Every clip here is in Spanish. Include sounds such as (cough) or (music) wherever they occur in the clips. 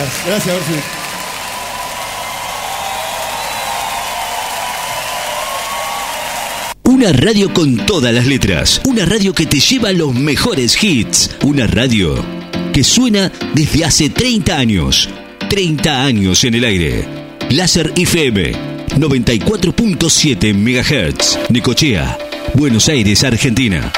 Gracias. Gracias. Una radio con todas las letras. Una radio que te lleva los mejores hits. Una radio que suena desde hace 30 años. 30 años en el aire. Láser FM 94.7 MHz. Necochea, Buenos Aires, Argentina.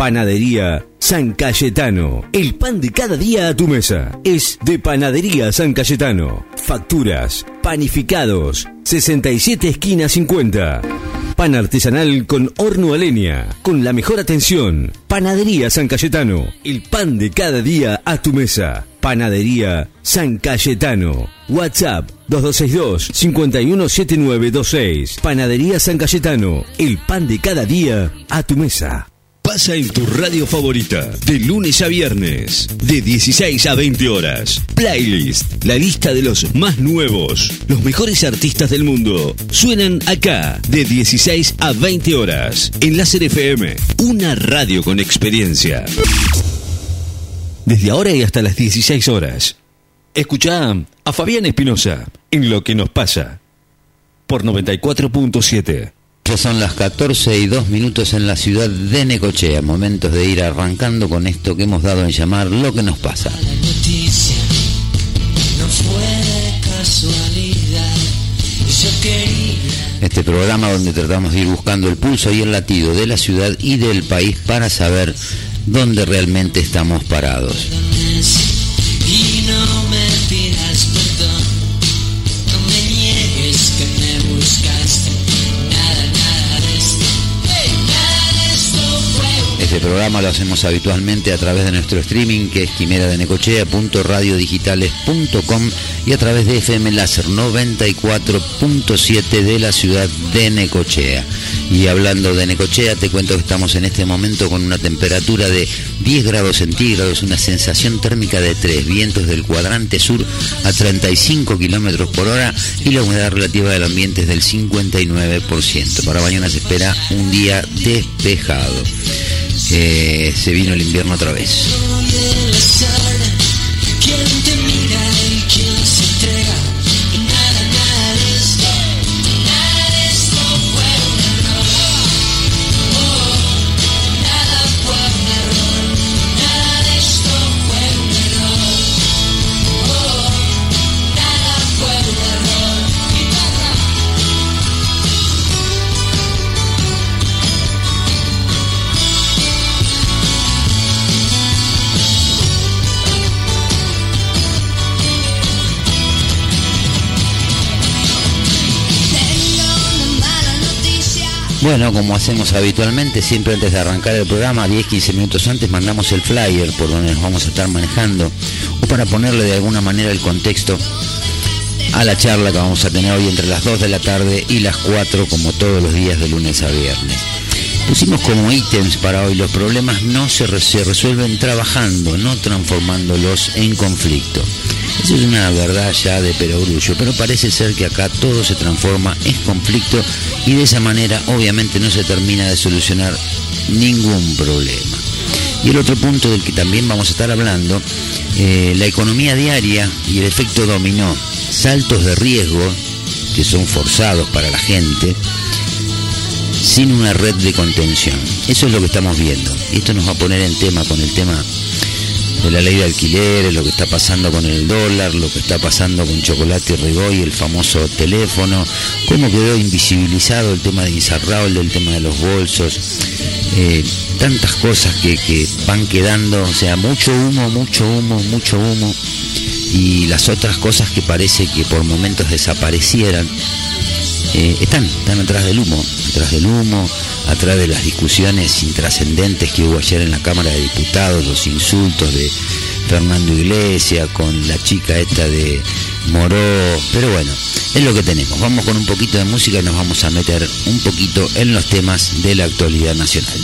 Panadería San Cayetano. El pan de cada día a tu mesa. Es de Panadería San Cayetano. Facturas, panificados. 67 esquina 50. Pan artesanal con horno a leña. Con la mejor atención. Panadería San Cayetano. El pan de cada día a tu mesa. Panadería San Cayetano. WhatsApp 2262-517926. Panadería San Cayetano. El pan de cada día a tu mesa. Pasa en tu radio favorita, de lunes a viernes, de 16 a 20 horas. Playlist, la lista de los más nuevos, los mejores artistas del mundo. Suenan acá, de 16 a 20 horas, en Láser FM, una radio con experiencia. Desde ahora y hasta las 16 horas. Escucha a Fabián Espinosa en Lo que nos pasa, por 94.7. Ya son las 14 y 2 minutos en la ciudad de Necochea, momentos de ir arrancando con esto que hemos dado en llamar lo que nos pasa. La noticia no fue casualidad. Yo quería Este programa donde tratamos de ir buscando el pulso y el latido de la ciudad y del país para saber dónde realmente estamos parados. y no Este programa lo hacemos habitualmente a través de nuestro streaming que es quimeradenecochea.radiodigitales.com y a través de FM Láser 94.7 de la ciudad de Necochea. Y hablando de Necochea, te cuento que estamos en este momento con una temperatura de 10 grados centígrados, una sensación térmica de 3, vientos del cuadrante sur a 35 kilómetros por hora y la humedad relativa del ambiente es del 59%. Para mañana se espera un día despejado. Eh, se vino el invierno otra vez. Bueno, como hacemos habitualmente, siempre antes de arrancar el programa, 10-15 minutos antes, mandamos el flyer por donde nos vamos a estar manejando, o para ponerle de alguna manera el contexto a la charla que vamos a tener hoy entre las 2 de la tarde y las 4, como todos los días de lunes a viernes. Pusimos como ítems para hoy, los problemas no se, se resuelven trabajando, no transformándolos en conflicto. Eso es una verdad ya de perogrullo, pero parece ser que acá todo se transforma en conflicto y de esa manera obviamente no se termina de solucionar ningún problema. Y el otro punto del que también vamos a estar hablando, eh, la economía diaria y el efecto dominó, saltos de riesgo que son forzados para la gente, sin una red de contención. Eso es lo que estamos viendo. Y esto nos va a poner en tema con el tema de la ley de alquileres, lo que está pasando con el dólar, lo que está pasando con Chocolate Rigoy, el famoso teléfono, cómo quedó invisibilizado el tema de Insaurralde, el tema de los bolsos, eh, tantas cosas que, que van quedando, o sea, mucho humo, mucho humo, mucho humo, y las otras cosas que parece que por momentos desaparecieran, eh, están, están atrás del humo, atrás del humo, atrás de las discusiones intrascendentes que hubo ayer en la Cámara de Diputados, los insultos de Fernando Iglesias con la chica esta de Moró, pero bueno, es lo que tenemos. Vamos con un poquito de música y nos vamos a meter un poquito en los temas de la actualidad nacional.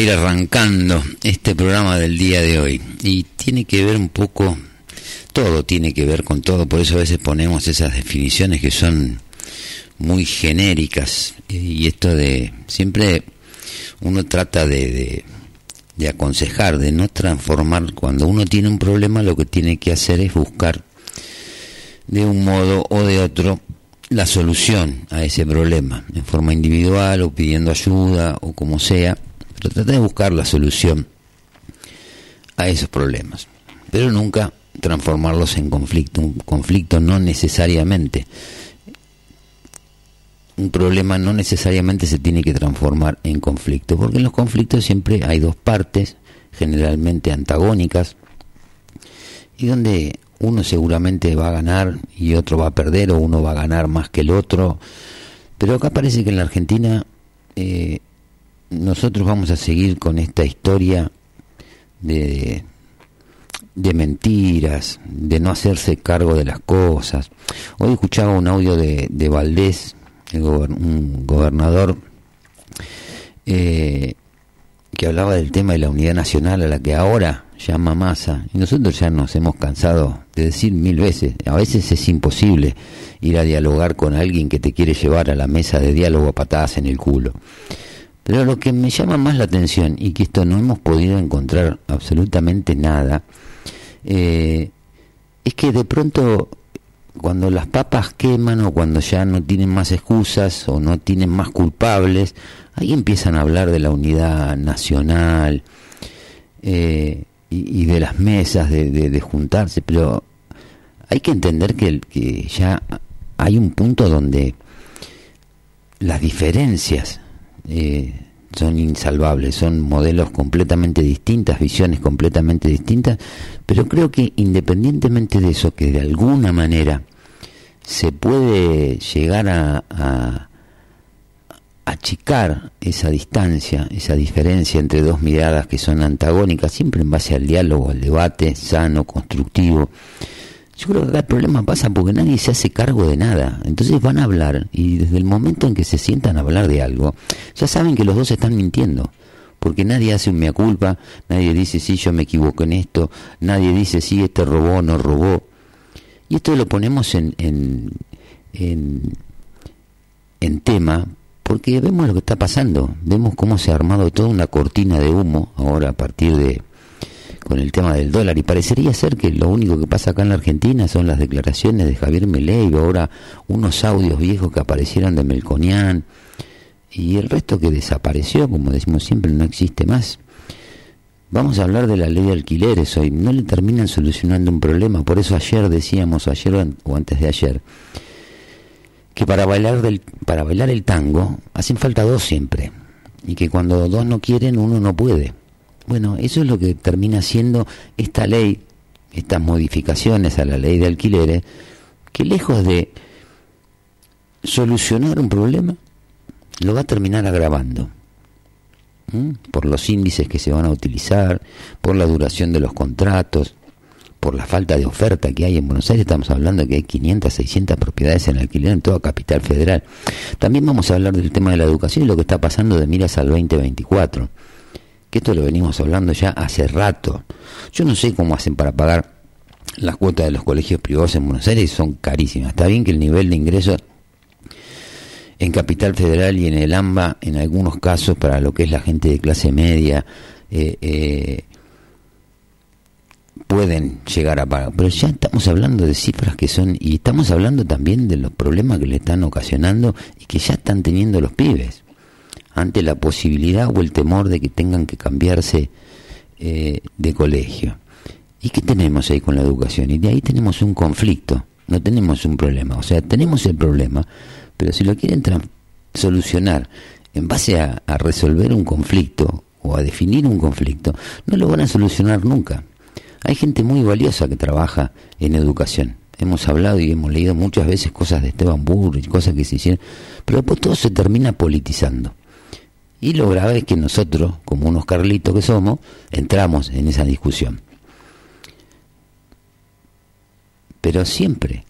Ir arrancando este programa del día de hoy. Y tiene que ver un poco, todo tiene que ver con todo, por eso a veces ponemos esas definiciones que son muy genéricas. Y esto de siempre uno trata de aconsejar, de no transformar, cuando uno tiene un problema lo que tiene que hacer es buscar de un modo o de otro la solución a ese problema, en forma individual o pidiendo ayuda o como sea, pero de buscar la solución a esos problemas, pero nunca transformarlos en conflicto. Un conflicto no necesariamente, un problema no necesariamente se tiene que transformar en conflicto, porque en los conflictos siempre hay dos partes, generalmente antagónicas, y donde uno seguramente va a ganar y otro va a perder, o uno va a ganar más que el otro. Pero acá parece que en la Argentina eh, nosotros vamos a seguir con esta historia de, de mentiras, de no hacerse cargo de las cosas. Hoy escuchaba un audio de, de Valdés, el un gobernador, eh, que hablaba del tema de la unidad nacional a la que ahora llama masa. Y nosotros ya nos hemos cansado de decir mil veces, a veces es imposible ir a dialogar con alguien que te quiere llevar a la mesa de diálogo a patadas en el culo. Pero lo que me llama más la atención, y que esto no hemos podido encontrar absolutamente nada, eh, es que de pronto cuando las papas queman o cuando ya no tienen más excusas o no tienen más culpables, ahí empiezan a hablar de la unidad nacional eh, y, de las mesas de, de- de juntarse, pero hay que entender que, que ya hay un punto donde las diferencias eh, son insalvables, son modelos completamente distintas, visiones completamente distintas, pero creo que independientemente de eso, que de alguna manera se puede llegar a, a achicar esa distancia, esa diferencia entre dos miradas que son antagónicas, siempre en base al diálogo, al debate sano, constructivo. Yo creo que acá el problema pasa porque nadie se hace cargo de nada. Entonces van a hablar y desde el momento en que se sientan a hablar de algo, ya saben que los dos están mintiendo. Porque nadie hace un mea culpa, nadie dice sí, yo me equivoco en esto, nadie dice sí, este robó, no robó. Y esto lo ponemos en, en, en, en tema porque vemos lo que está pasando, vemos cómo se ha armado toda una cortina de humo ahora a partir de con el tema del dólar y parecería ser que lo único que pasa acá en la Argentina son las declaraciones de Javier Milei, ahora unos audios viejos que aparecieron de Melconian y el resto que desapareció, como decimos siempre, no existe más. Vamos a hablar de la ley de alquileres hoy, no le terminan solucionando un problema, por eso ayer decíamos, ayer o an- o antes de ayer, que para bailar del, para bailar el tango hacen falta dos siempre y que cuando dos no quieren uno no puede. Bueno, eso es lo que termina siendo esta ley, estas modificaciones a la ley de alquileres, que lejos de solucionar un problema, lo va a terminar agravando. Por los índices que se van a utilizar, por la duración de los contratos, por la falta de oferta que hay en Buenos Aires, estamos hablando de que hay 500, 600 propiedades en alquiler en toda capital federal. También vamos a hablar del tema de la educación y lo que está pasando de miras al 2024, que esto lo venimos hablando ya hace rato. Yo no sé cómo hacen para pagar las cuotas de los colegios privados en Buenos Aires, son carísimas. Está bien que el nivel de ingresos en Capital Federal y en el AMBA, en algunos casos, para lo que es la gente de clase media, eh, eh, pueden llegar a pagar. Pero ya estamos hablando de cifras que son, y estamos hablando también de los problemas que le están ocasionando y que ya están teniendo los pibes, ante la posibilidad o el temor de que tengan que cambiarse eh, de colegio. ¿Y qué tenemos ahí con la educación? Y de ahí tenemos un conflicto, no tenemos un problema. O sea, tenemos el problema, pero si lo quieren solucionar en base a, resolver un conflicto o a definir un conflicto, no lo van a solucionar nunca. Hay gente muy valiosa que trabaja en educación. Hemos hablado y hemos leído muchas veces cosas de Esteban Burrich, cosas que se hicieron, pero después todo se termina politizando. Y lo grave es que nosotros, como unos carlitos que somos, entramos en esa discusión. Pero siempre,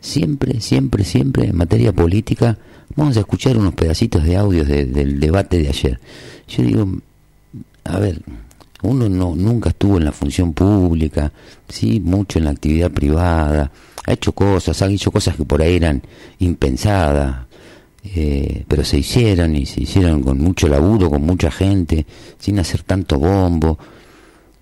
siempre, siempre, siempre en materia política, vamos a escuchar unos pedacitos de audios de- del debate de ayer. Yo digo, a ver, uno no nunca estuvo en la función pública, sí, mucho en la actividad privada, ha hecho cosas, ha hecho cosas que por ahí eran impensadas, eh, pero se hicieron y se hicieron con mucho laburo, con mucha gente, sin hacer tanto bombo.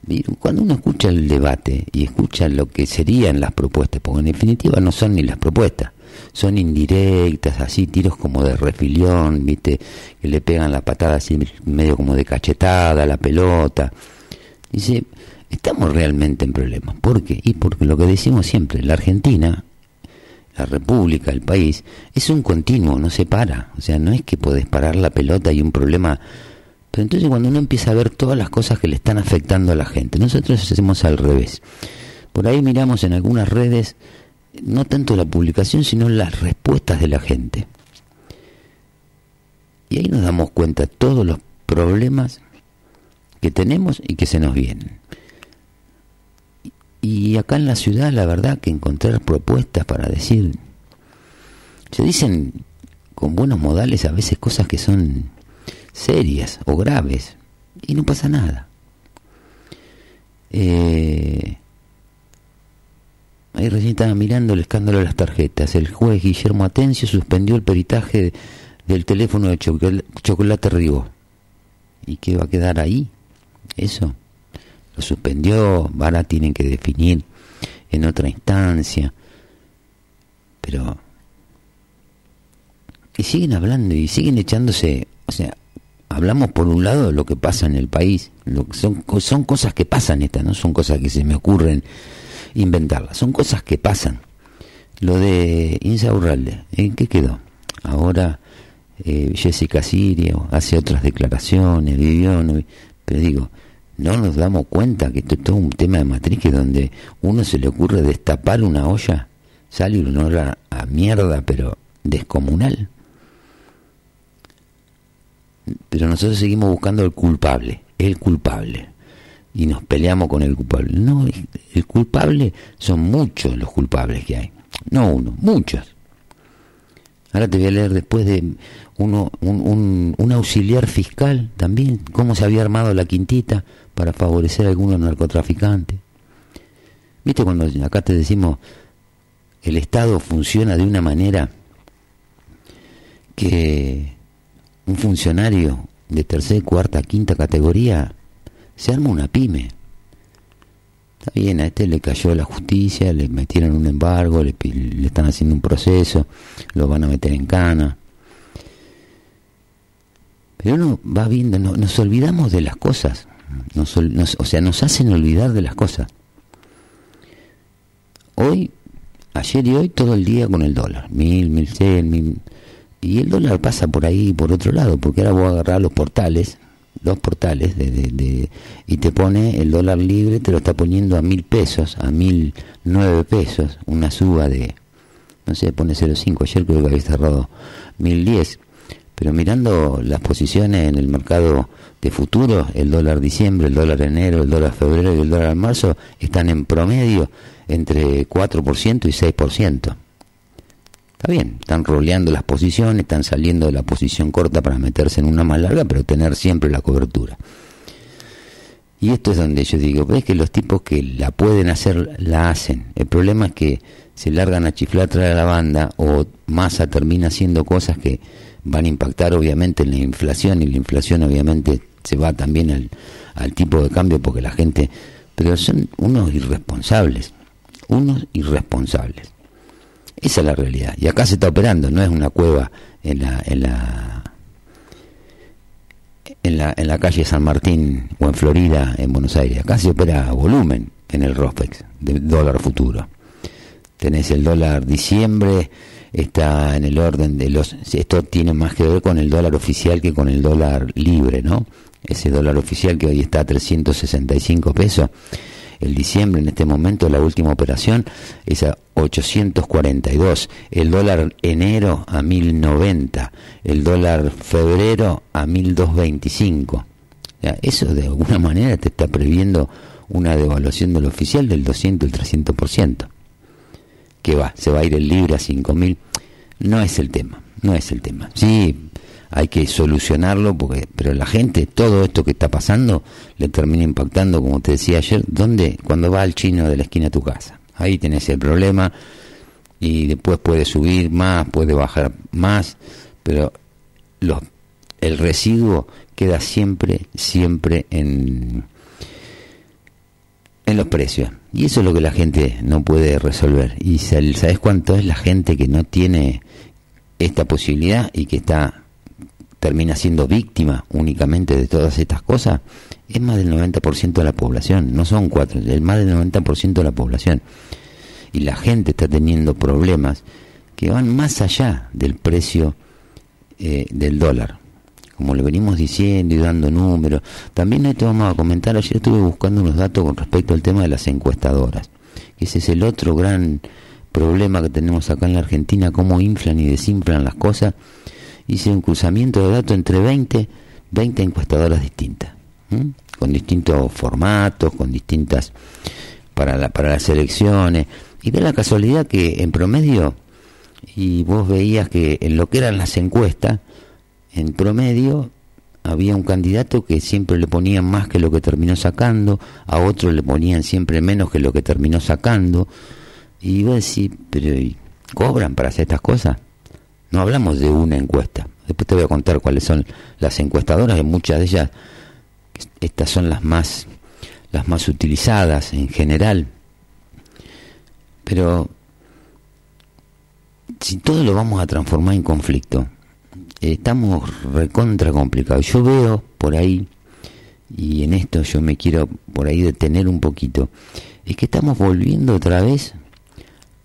Y cuando uno escucha el debate y escucha lo que serían las propuestas, porque en definitiva no son ni las propuestas, son indirectas, así tiros como de refilión, viste, que le pegan la patada así medio como de cachetada la pelota. Dice, estamos realmente en problemas. ¿Por qué? Y porque lo que decimos siempre, la Argentina, la República, el país, es un continuo, no se para. O sea, no es que podés parar la pelota y un problema. Pero entonces cuando uno empieza a ver todas las cosas que le están afectando a la gente, nosotros hacemos al revés. Por ahí miramos en algunas redes no tanto la publicación, sino las respuestas de la gente. Y ahí nos damos cuenta todos los problemas que tenemos y que se nos vienen. Y acá en la ciudad, la verdad que encontrar propuestas para decir, se dicen con buenos modales a veces cosas que son serias o graves y no pasa nada. Eh, ahí recién estaba mirando el escándalo de las tarjetas. El juez Guillermo Atencio suspendió el peritaje del teléfono de Chocolate, Ribó. ¿Y qué va a quedar ahí? Eso. Lo suspendió, ahora tienen que definir en otra instancia. Pero... Y siguen hablando y siguen echándose... O sea, hablamos por un lado de lo que pasa en el país. Lo son, son cosas que pasan estas, no son cosas que se me ocurren inventarlas. Son cosas que pasan. Lo de Insa Urralde, ¿en qué quedó? Ahora eh, Jessica Sirio hace otras declaraciones, vivió, no, pero digo, no nos damos cuenta que esto es todo un tema de matriz que donde uno se le ocurre destapar una olla, sale un olor a mierda, pero descomunal. Pero nosotros seguimos buscando el culpable, el culpable. Y nos peleamos con el culpable. No, el culpable son muchos los culpables que hay. No uno, muchos. Ahora te voy a leer después de uno, un, un, un, auxiliar fiscal también, cómo se había armado la quintita para favorecer a algunos narcotraficantes. ¿Viste cuando acá te decimos el Estado funciona de una manera que un funcionario de tercera, cuarta, quinta categoría se arma una pyme? Está bien, a este le cayó la justicia, le metieron un embargo, le, le están haciendo un proceso, lo van a meter en cana. Pero uno va viendo, no, nos olvidamos de las cosas, nos, nos, o sea, nos hacen olvidar de las cosas. Hoy, ayer y hoy, todo el día con el dólar, mil, mil cien, mil... Y el dólar pasa por ahí, por otro lado, porque ahora voy a agarrar los portales, dos portales de, de, y te pone el dólar libre, te lo está poniendo a mil pesos, a mil nueve pesos, una suba de, no sé, pone 0,5, ayer creo que había cerrado mil diez, pero mirando las posiciones en el mercado de futuro, el dólar diciembre, el dólar enero, el dólar febrero y el dólar marzo están en promedio entre 4% y 6%. Está bien, están roleando las posiciones, están saliendo de la posición corta para meterse en una más larga, pero tener siempre la cobertura. Y esto es donde yo digo, ves que los tipos que la pueden hacer, la hacen. El problema es que se largan a chiflar tras la banda o masa termina haciendo cosas que van a impactar obviamente en la inflación y la inflación obviamente se va también al, al tipo de cambio porque la gente... Pero son unos irresponsables, unos irresponsables. Esa es la realidad. Y acá se está operando, no es una cueva en la, en la, en la, en la calle San Martín o en Florida, en Buenos Aires. Acá se opera volumen en el ROSPEX, de dólar futuro. Tenés el dólar diciembre, está en el orden de los... Esto tiene más que ver con el dólar oficial que con el dólar libre, ¿no? Ese dólar oficial que hoy está a 365 pesos el diciembre, en este momento, la última operación es a 842, el dólar enero a 1090, el dólar febrero a 1225. Ya, eso de alguna manera te está previendo una devaluación del oficial del 200 el 300%. Que va, se va a ir el libre a 5000. No es el tema, no es el tema. Sí, hay que solucionarlo porque pero la gente todo esto que está pasando le termina impactando como te decía ayer dónde cuando va al chino de la esquina de tu casa. Ahí tenés el problema y después puede subir más puede bajar más pero los el residuo queda siempre siempre en en los precios. Y eso es lo que la gente no puede resolver. Y sabes cuánto es la gente que no tiene esta posibilidad y que está termina siendo víctima únicamente de todas estas cosas, es más del 90% de la población, no son cuatro, es más del 90% de la población. Y la gente está teniendo problemas que van más allá del precio eh, del dólar. Como le venimos diciendo y dando números. También esto vamos a comentar, ayer estuve buscando unos datos con respecto al tema de las encuestadoras. Ese es el otro gran problema que tenemos acá en la Argentina, cómo inflan y desinflan las cosas hice un cruzamiento de datos entre 20, 20 encuestadoras distintas. Con distintos formatos, con distintas para la, para las elecciones. Y de la casualidad que en promedio, y vos veías que en lo que eran las encuestas, en promedio había un candidato que siempre le ponían más que lo que terminó sacando, a otro le ponían siempre menos que lo que terminó sacando. Y vos decís, pero ¿y ¿cobran para hacer estas cosas? No hablamos de una encuesta. Después te voy a contar cuáles son las encuestadoras, que muchas de ellas, estas son las más, las más utilizadas en general. Pero si todo lo vamos a transformar en conflicto, estamos recontra complicados. Yo veo por ahí, y en esto yo me quiero por ahí detener un poquito, es que estamos volviendo otra vez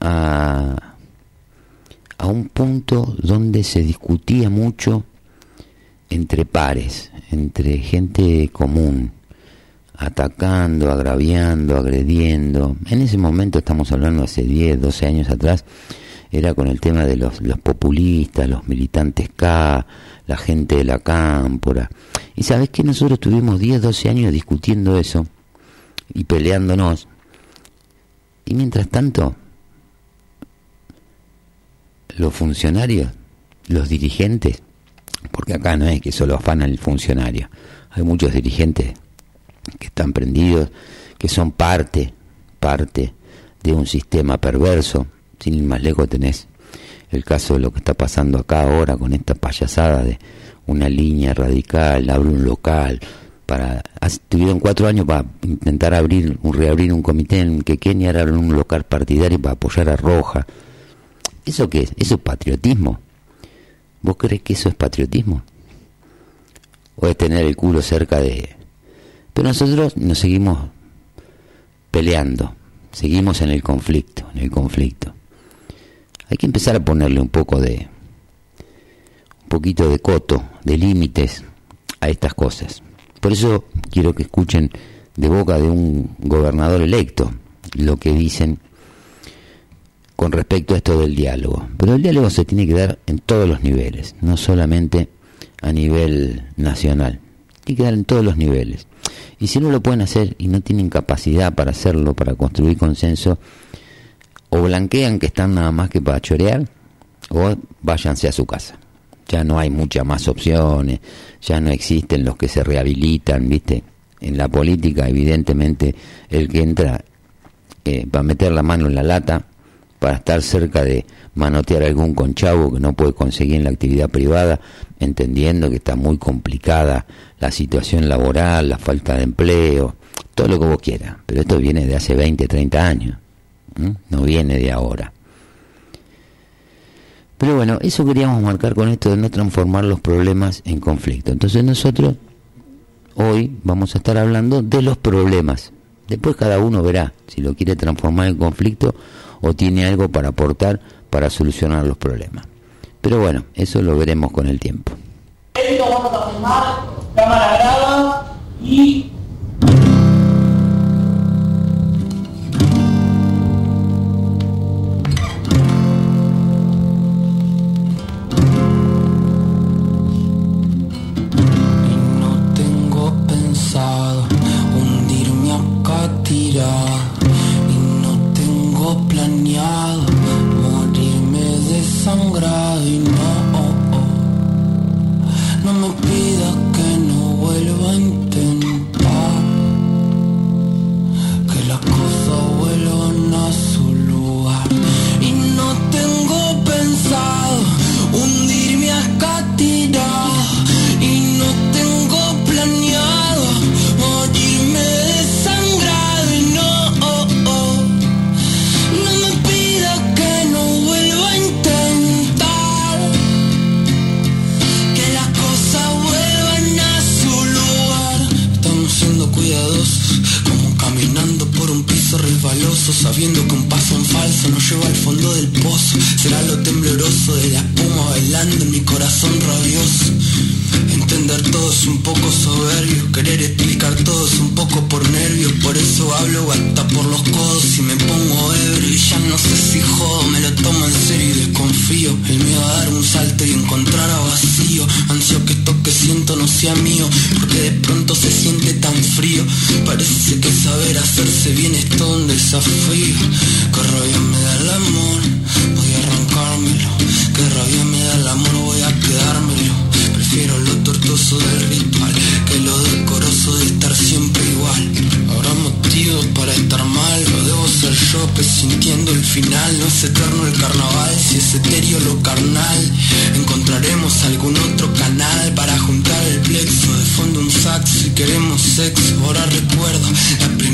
a, a un punto donde se discutía mucho entre pares, entre gente común, atacando, agraviando, agrediendo. En ese momento estamos hablando hace 10, 12 años atrás, era con el tema de los, populistas, los militantes K, la gente de la cámpora. Y sabes que nosotros tuvimos 10, 12 años discutiendo eso y peleándonos. Y mientras tanto, los funcionarios, los dirigentes, porque acá no es que solo afanan el funcionario, hay muchos dirigentes que están prendidos, que son parte, parte de un sistema perverso, sin más lejos tenés el caso de lo que está pasando acá ahora con esta payasada de una línea radical, abre un local, para tuvieron cuatro años para intentar abrir reabrir un comité en que Kenia era un local partidario para apoyar a Roja. ¿Eso qué es? ¿Eso es patriotismo? ¿Vos crees que eso es patriotismo? ¿O es tener el culo cerca de...? Pero nosotros nos seguimos peleando, seguimos en el conflicto, en el conflicto. Hay que empezar a ponerle un poco de... un poquito de coto, de límites a estas cosas. Por eso quiero que escuchen de boca de un gobernador electo lo que dicen con respecto a esto del diálogo. Pero el diálogo se tiene que dar en todos los niveles, no solamente a nivel nacional. Tiene que dar en todos los niveles. Y si no lo pueden hacer y no tienen capacidad para hacerlo, para construir consenso, o blanquean que están nada más que para chorear, o váyanse a su casa. Ya no hay muchas más opciones, ya no existen los que se rehabilitan, ¿viste? En la política, evidentemente, el que entra eh, para meter la mano en la lata para estar cerca de manotear algún conchavo que no puede conseguir en la actividad privada, entendiendo que está muy complicada la situación laboral, la falta de empleo, todo lo que vos quieras. Pero esto viene de hace 20, 30 años, no viene de ahora. Pero bueno, eso queríamos marcar con esto de no transformar los problemas en conflicto. Entonces nosotros hoy vamos a estar hablando de los problemas. Después cada uno verá si lo quiere transformar en conflicto o tiene algo para aportar para solucionar los problemas. Pero bueno, eso lo veremos con el tiempo. Vamos a filmar, cámara graba y Y no tengo pensado hundirme acá tirado. Planeado morirme desangrado. Y no, no me pidas que no vuelva a intentar. Que las cosas paso resbaloso, sabiendo que un paso en falso nos lleva al fondo del pozo. Será lo tembloroso de la espuma bailando en mi corazón rabioso. Entender todo es un poco soberbio, querer explicar todo es un poco por nervios, por eso hablo hasta por los codos. Y me pongo ebrio y ya no sé si jodo, me lo tomo en serio y desconfío, el miedo a dar un salto y encontrar a vacío, ansio que esto que siento no sea mío, porque de pronto se siente tan frío, parece que saber hacerse bien está un desafío. Que rabia me da el amor, voy a arrancármelo. Que rabia me da el amor, voy a quedármelo. Prefiero lo tortuoso del ritual que lo decoroso de estar siempre igual. Habrá motivos para estar mal, lo debo ser yo, pues, presintiendo el final. No es eterno el carnaval, si es etéreo lo carnal. Encontraremos algún otro canal para juntar el plexo. De fondo un saxo y queremos sexo. Ahora recuerdo la primera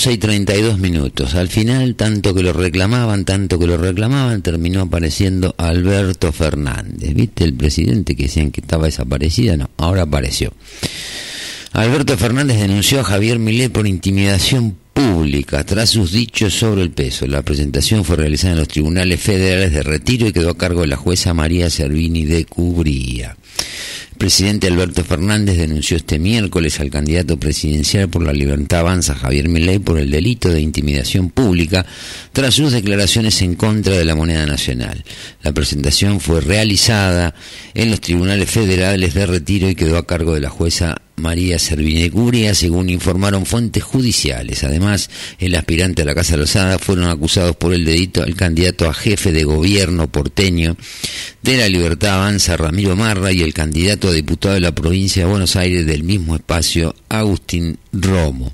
14 y 32 minutos. Al final, tanto que lo reclamaban, tanto que lo reclamaban, terminó apareciendo Alberto Fernández. ¿Viste el presidente que decían que estaba desaparecida? No, ahora apareció. Alberto Fernández denunció a Javier Milei por intimidación pública tras sus dichos sobre el peso. La presentación fue realizada en los tribunales federales de retiro y quedó a cargo de la jueza María Servini de Cubría. Presidente Alberto Fernández denunció este miércoles al candidato presidencial por la Libertad Avanza, Javier Milei, por el delito de intimidación pública tras sus declaraciones en contra de la moneda nacional. La presentación fue realizada en los tribunales federales de retiro y quedó a cargo de la jueza María Servini de Cubría, según informaron fuentes judiciales. Además, el aspirante a la Casa Rosada fueron acusados por el delito al candidato a jefe de gobierno porteño de la Libertad Avanza, Ramiro Marra, y el candidato a diputado de la provincia de Buenos Aires del mismo espacio, Agustín Romo.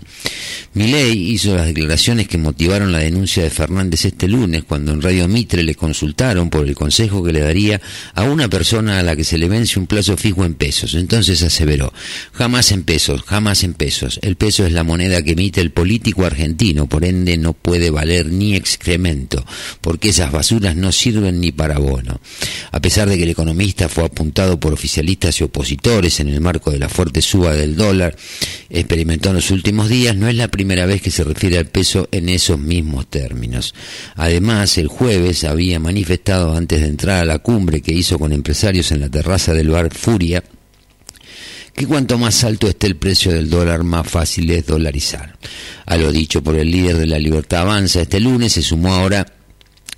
Milei hizo las declaraciones que motivaron la denuncia de Fernández este lunes, cuando en Radio Mitre le consultaron por el consejo que le daría a una persona a la que se le vence un plazo fijo en pesos. Entonces aseveró, jamás en pesos, jamás en pesos. El peso es la moneda que emite el político argentino, por ende no puede valer ni excremento, porque esas basuras no sirven ni para bono. A pesar de que el economista fue apuntado por oficialistas y opositores en el marco de la fuerte suba del dólar, experimentó en los últimos días, no es la primera vez que se refiere al peso en esos mismos términos. Además, el jueves había manifestado antes de entrar a la cumbre que hizo con empresarios en la terraza del bar Furia, que cuanto más alto esté el precio del dólar, más fácil es dolarizar. A lo dicho por el líder de la Libertad Avanza este lunes se sumó ahora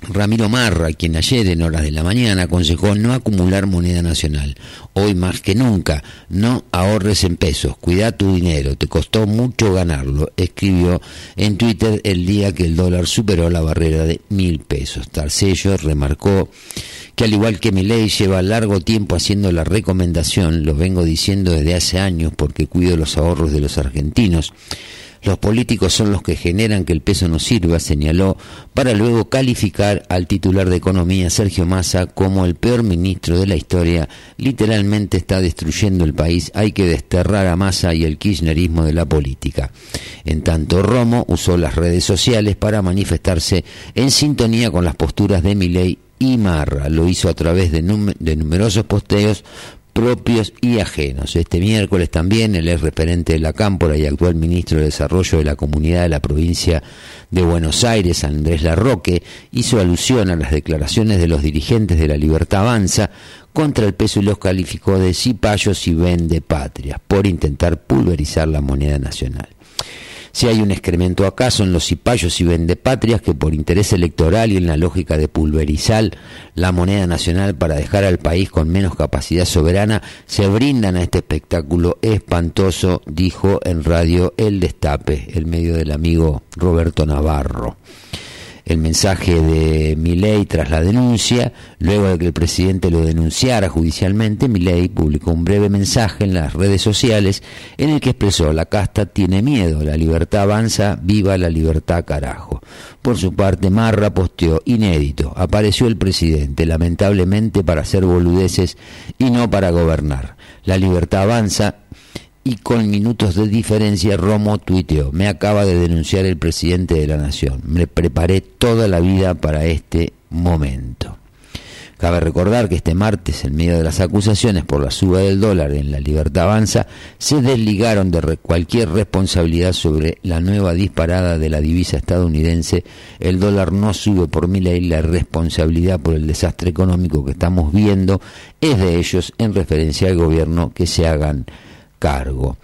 Ramiro Marra, quien ayer en horas de la mañana aconsejó no acumular moneda nacional. Hoy más que nunca, no ahorres en pesos, cuida tu dinero, te costó mucho ganarlo, escribió en Twitter el día que el dólar superó la barrera de mil pesos. Tarcello remarcó que al igual que mi ley lleva largo tiempo haciendo la recomendación, lo vengo diciendo desde hace años porque cuido los ahorros de los argentinos. Los políticos son los que generan que el peso no sirva, señaló, para luego calificar al titular de Economía, Sergio Massa, como el peor ministro de la historia. Literalmente está destruyendo el país. Hay que desterrar a Massa y el kirchnerismo de la política. En tanto, Romo usó las redes sociales para manifestarse en sintonía con las posturas de Milei y Marra. Lo hizo a través de, de numerosos posteos propios y ajenos. Este miércoles también el ex referente de la Cámpora y actual ministro de Desarrollo de la Comunidad de la provincia de Buenos Aires, Andrés Larroque, hizo alusión a las declaraciones de los dirigentes de la Libertad Avanza contra el peso y los calificó de cipayos y vende patrias por intentar pulverizar la moneda nacional. Si hay un excremento acaso en los cipayos y vendepatrias que por interés electoral y en la lógica de pulverizar la moneda nacional para dejar al país con menos capacidad soberana, se brindan a este espectáculo espantoso, dijo en radio El Destape, el medio del amigo Roberto Navarro el mensaje de Milei tras la denuncia, luego de que el presidente lo denunciara judicialmente, Milei publicó un breve mensaje en las redes sociales en el que expresó la casta tiene miedo, la libertad avanza, viva la libertad carajo. Por su parte, Marra posteó inédito, apareció el presidente, lamentablemente para hacer boludeces y no para gobernar. La libertad avanza y con minutos de diferencia Romo tuiteó, me acaba de denunciar el presidente de la nación, me preparé toda la vida para este momento. Cabe recordar que este martes, en medio de las acusaciones por la suba del dólar en la Libertad Avanza, se desligaron de cualquier responsabilidad sobre la nueva disparada de la divisa estadounidense. El dólar no sube por mi ley, la responsabilidad por el desastre económico que estamos viendo es de ellos en referencia al gobierno que se hagan cargo.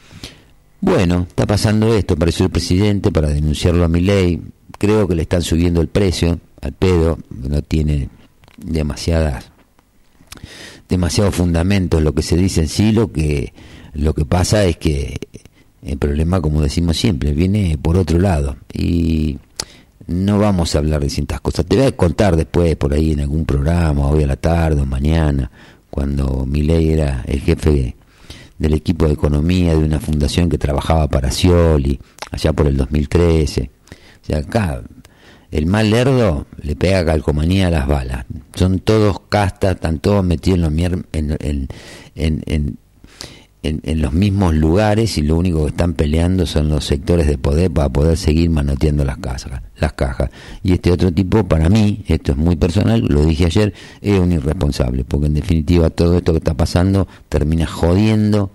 Bueno, está pasando esto, apareció el presidente para denunciarlo a mi ley. Creo que le están subiendo el precio al pedo, no tiene demasiadas demasiados fundamentos lo que se dice en sí, lo que lo que pasa es que el problema, como decimos siempre, viene por otro lado y no vamos a hablar de distintas cosas. Te voy a contar después por ahí en algún programa, hoy a la tarde o mañana, cuando mi ley era el jefe del equipo de economía de una fundación que trabajaba para Scioli, allá por el 2013. O sea, acá el mal lerdo le pega calcomanía a las balas. Son todos castas, están todos metidos en mier- en, en- en- en- los mismos lugares y lo único que están peleando son los sectores de poder para poder seguir manoteando las casas, las cajas. Y este otro tipo, para mí, esto es muy personal, lo dije ayer, es un irresponsable, porque en definitiva todo esto que está pasando termina jodiendo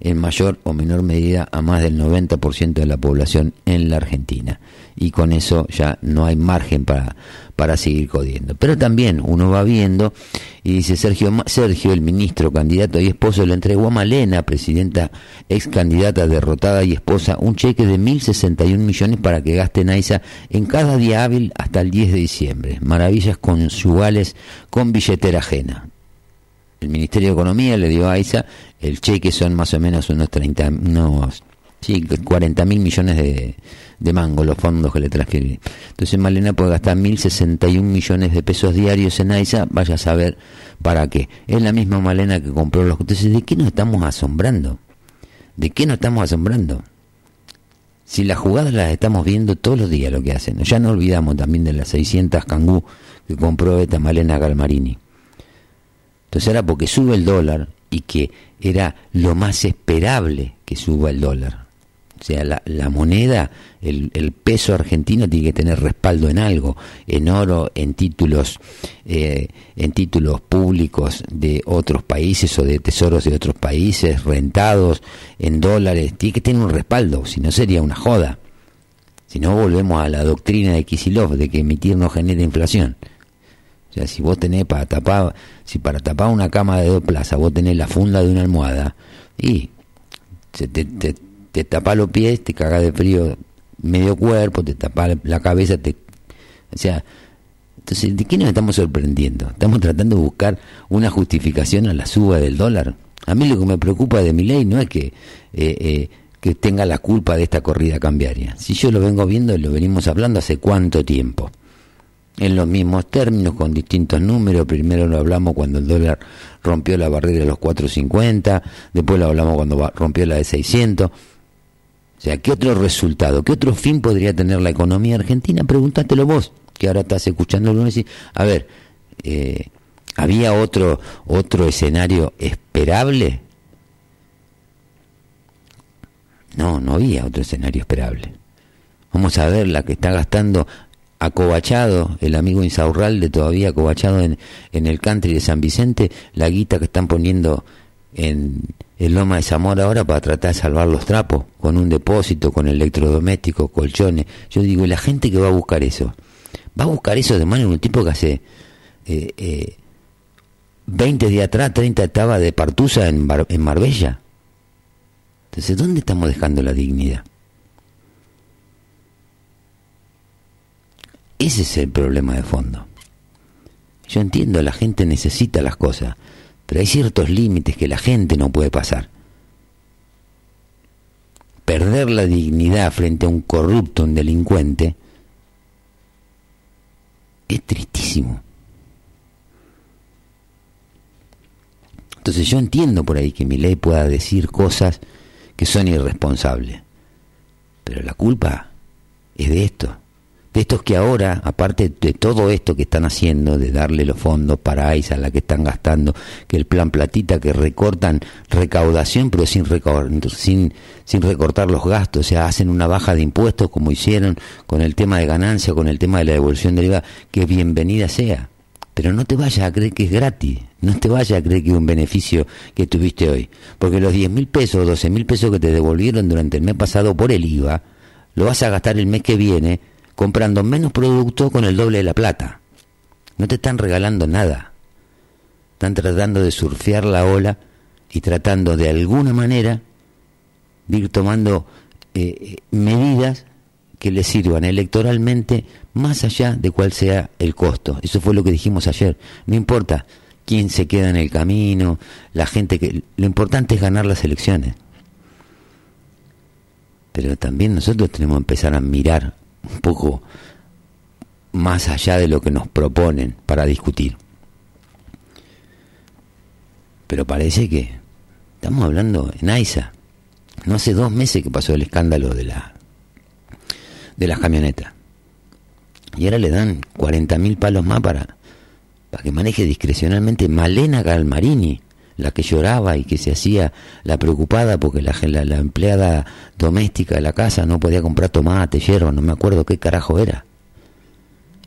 en mayor o menor medida a más del 90% de la población en la Argentina. Y con eso ya no hay margen para, para seguir jodiendo. Pero también uno va viendo y dice Sergio, Sergio, el ministro, candidato y esposo, le entregó a Malena, presidenta, ex candidata derrotada y esposa, un cheque de 1.061 millones para que gaste en AISA en cada día hábil hasta el 10 de diciembre. Maravillas conyugales con billetera ajena el Ministerio de Economía le dio a AISA, el cheque son más o menos unos 30, unos, sí, 40 mil millones de, de mangos los fondos que le transfieren. Entonces Malena puede gastar 1.061 millones de pesos diarios en AISA, vaya a saber para qué. Es la misma Malena que compró los... Entonces, ¿de qué nos estamos asombrando? ¿De qué nos estamos asombrando? Si las jugadas las estamos viendo todos los días lo que hacen. Ya no olvidamos también de las 600 cangú que compró esta Malena Galmarini. Entonces era porque sube el dólar y que era lo más esperable que suba el dólar. O sea, la, la moneda, el, el peso argentino tiene que tener respaldo en algo, en oro, en títulos, eh, en títulos públicos de otros países o de tesoros de otros países, rentados en dólares, tiene que tener un respaldo, si no sería una joda. Si no volvemos a la doctrina de Kisilov de que emitir no genera inflación. O sea, si vos tenés para tapar, si para tapar una cama de dos plazas vos tenés la funda de una almohada y se te, te, te tapa los pies, te cagas de frío medio cuerpo, te tapa la cabeza, te, o sea, entonces, ¿de qué nos estamos sorprendiendo? Estamos tratando de buscar una justificación a la suba del dólar. A mí lo que me preocupa de mi ley no es que eh, eh, que tenga la culpa de esta corrida cambiaria. Si yo lo vengo viendo, lo venimos hablando hace cuánto tiempo en los mismos términos, con distintos números. Primero lo hablamos cuando el dólar rompió la barrera de los 4.50, después lo hablamos cuando rompió la de 600. O sea, ¿qué otro resultado, qué otro fin podría tener la economía argentina? Pregúntatelo vos, que ahora estás escuchando el y, a ver, eh, ¿había otro, otro escenario esperable? No, no había otro escenario esperable. Vamos a ver la que está gastando acobachado, el amigo Insaurralde todavía acobachado en, en el country de San Vicente, la guita que están poniendo en el Loma de Zamora ahora para tratar de salvar los trapos, con un depósito, con electrodomésticos, colchones. Yo digo, ¿y la gente que va a buscar eso? ¿Va a buscar eso de mano de un tipo que hace eh, eh, 20 días atrás, 30 estaba de partusa en, Bar- en Marbella? Entonces, ¿dónde estamos dejando la dignidad? Ese es el problema de fondo. Yo entiendo, la gente necesita las cosas, pero hay ciertos límites que la gente no puede pasar. Perder la dignidad frente a un corrupto, un delincuente, es tristísimo. Entonces yo entiendo por ahí que mi ley pueda decir cosas que son irresponsables, pero la culpa es de esto de estos que ahora, aparte de todo esto que están haciendo, de darle los fondos para AISA, la que están gastando, que el plan platita, que recortan recaudación, pero sin, recor- sin, recortar los gastos, o sea, hacen una baja de impuestos como hicieron con el tema de ganancia, con el tema de la devolución del IVA, que bienvenida sea. Pero no te vayas a creer que es gratis, no te vayas a creer que es un beneficio que tuviste hoy, porque los 10 mil pesos o 12 mil pesos que te devolvieron durante el mes pasado por el IVA, lo vas a gastar el mes que viene comprando menos producto con el doble de la plata. No te están regalando nada. Están tratando de surfear la ola y tratando de alguna manera de ir tomando eh, medidas que les sirvan electoralmente más allá de cuál sea el costo. Eso fue lo que dijimos ayer. No importa quién se queda en el camino, la gente que... Lo importante es ganar las elecciones. Pero también nosotros tenemos que empezar a mirar un poco más allá de lo que nos proponen para discutir. Pero parece que estamos hablando en AISA. No hace dos meses que pasó el escándalo de la de las camionetas. Y ahora le dan 40 mil palos más para, para que maneje discrecionalmente Malena Galmarini, la que lloraba y que se hacía la preocupada porque la, empleada doméstica de la casa no podía comprar tomate, hierba, no me acuerdo qué carajo era.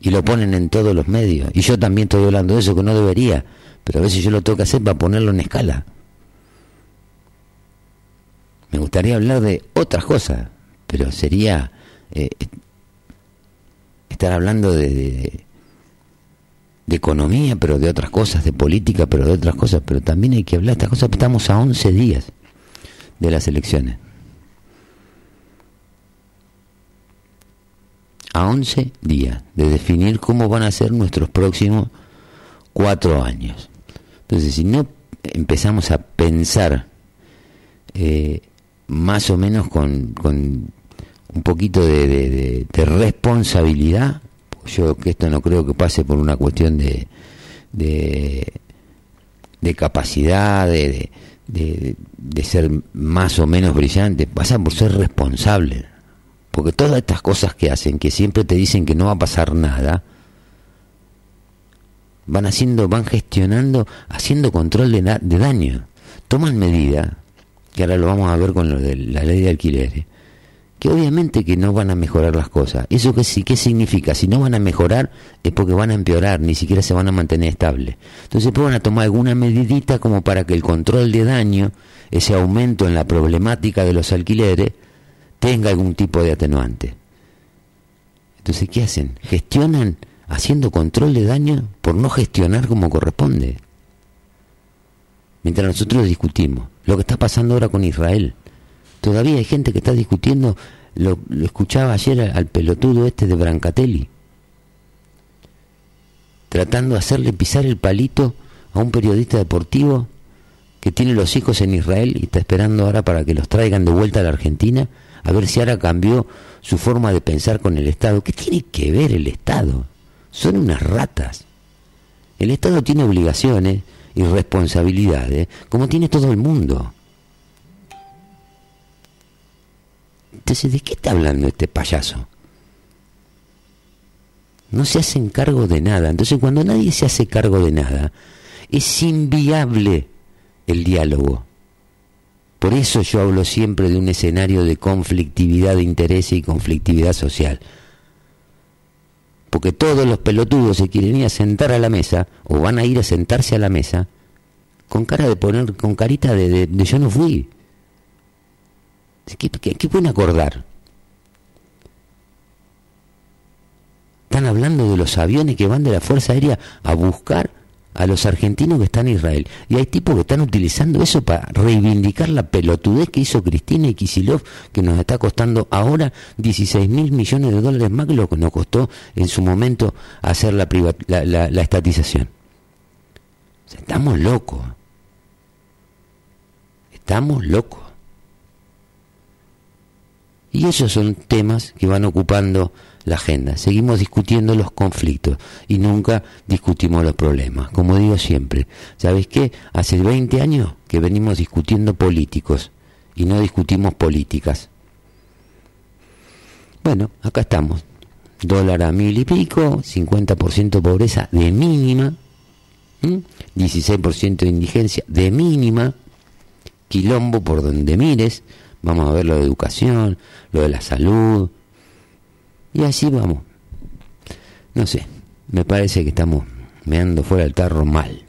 Y lo ponen en todos los medios. Y yo también estoy hablando de eso que no debería, pero a veces yo lo tengo que hacer para ponerlo en escala. Me gustaría hablar de otras cosas, pero sería eh, estar hablando de, de economía, pero de otras cosas, de política, pero de otras cosas, pero también hay que hablar de estas cosas. Estamos a 11 días de las elecciones. A 11 días de definir cómo van a ser nuestros próximos cuatro años. Entonces, si no empezamos a pensar eh, más o menos con, con un poquito de, de, responsabilidad, yo que esto no creo que pase por una cuestión de, de, de capacidad, de, de, ser más o menos brillante, pasa por ser responsable. Porque todas estas cosas que hacen, que siempre te dicen que no va a pasar nada, van haciendo, van gestionando, haciendo control de, de daño. Toman medidas, que ahora lo vamos a ver con lo de la ley de alquileres, que obviamente que no van a mejorar las cosas. ¿Eso qué, qué significa? Si no van a mejorar es porque van a empeorar, ni siquiera se van a mantener estables. Entonces pues van a tomar alguna medidita como para que el control de daño, ese aumento en la problemática de los alquileres, tenga algún tipo de atenuante. Entonces, ¿qué hacen? Gestionan haciendo control de daño por no gestionar como corresponde. Mientras nosotros discutimos lo que está pasando ahora con Israel. Todavía hay gente que está discutiendo, lo, escuchaba ayer al, al pelotudo este de Brancatelli, tratando de hacerle pisar el palito a un periodista deportivo que tiene los hijos en Israel y está esperando ahora para que los traigan de vuelta a la Argentina, a ver si ahora cambió su forma de pensar con el Estado. ¿Qué tiene que ver el Estado? Son unas ratas. El Estado tiene obligaciones y responsabilidades, como tiene todo el mundo. Entonces, ¿de qué está hablando este payaso? No se hacen cargo de nada. Entonces, cuando nadie se hace cargo de nada, es inviable el diálogo. Por eso yo hablo siempre de un escenario de conflictividad de interés y conflictividad social. Porque todos los pelotudos se quieren ir a sentar a la mesa, o van a ir a sentarse a la mesa, con cara de poner, con carita de, de, de yo no fui. ¿Qué, qué, ¿Qué, pueden acordar? Están hablando de los aviones que van de la Fuerza Aérea a buscar a los argentinos que están en Israel. Y hay tipos que están utilizando eso para reivindicar la pelotudez que hizo Cristina y Kisilov, que nos está costando ahora 16 mil millones de dólares más que lo que nos costó en su momento hacer la, la, estatización. Estamos locos. Estamos locos. Y esos son temas que van ocupando la agenda. Seguimos discutiendo los conflictos y nunca discutimos los problemas. Como digo siempre, ¿sabes qué? Hace 20 años que venimos discutiendo políticos y no discutimos políticas. Bueno, acá estamos. Dólar a mil y pico, 50% pobreza de mínima, ¿m? 16% de indigencia de mínima, quilombo por donde mires, vamos a ver lo de educación, lo de la salud, y así vamos. No sé, me parece que estamos meando fuera del tarro mal.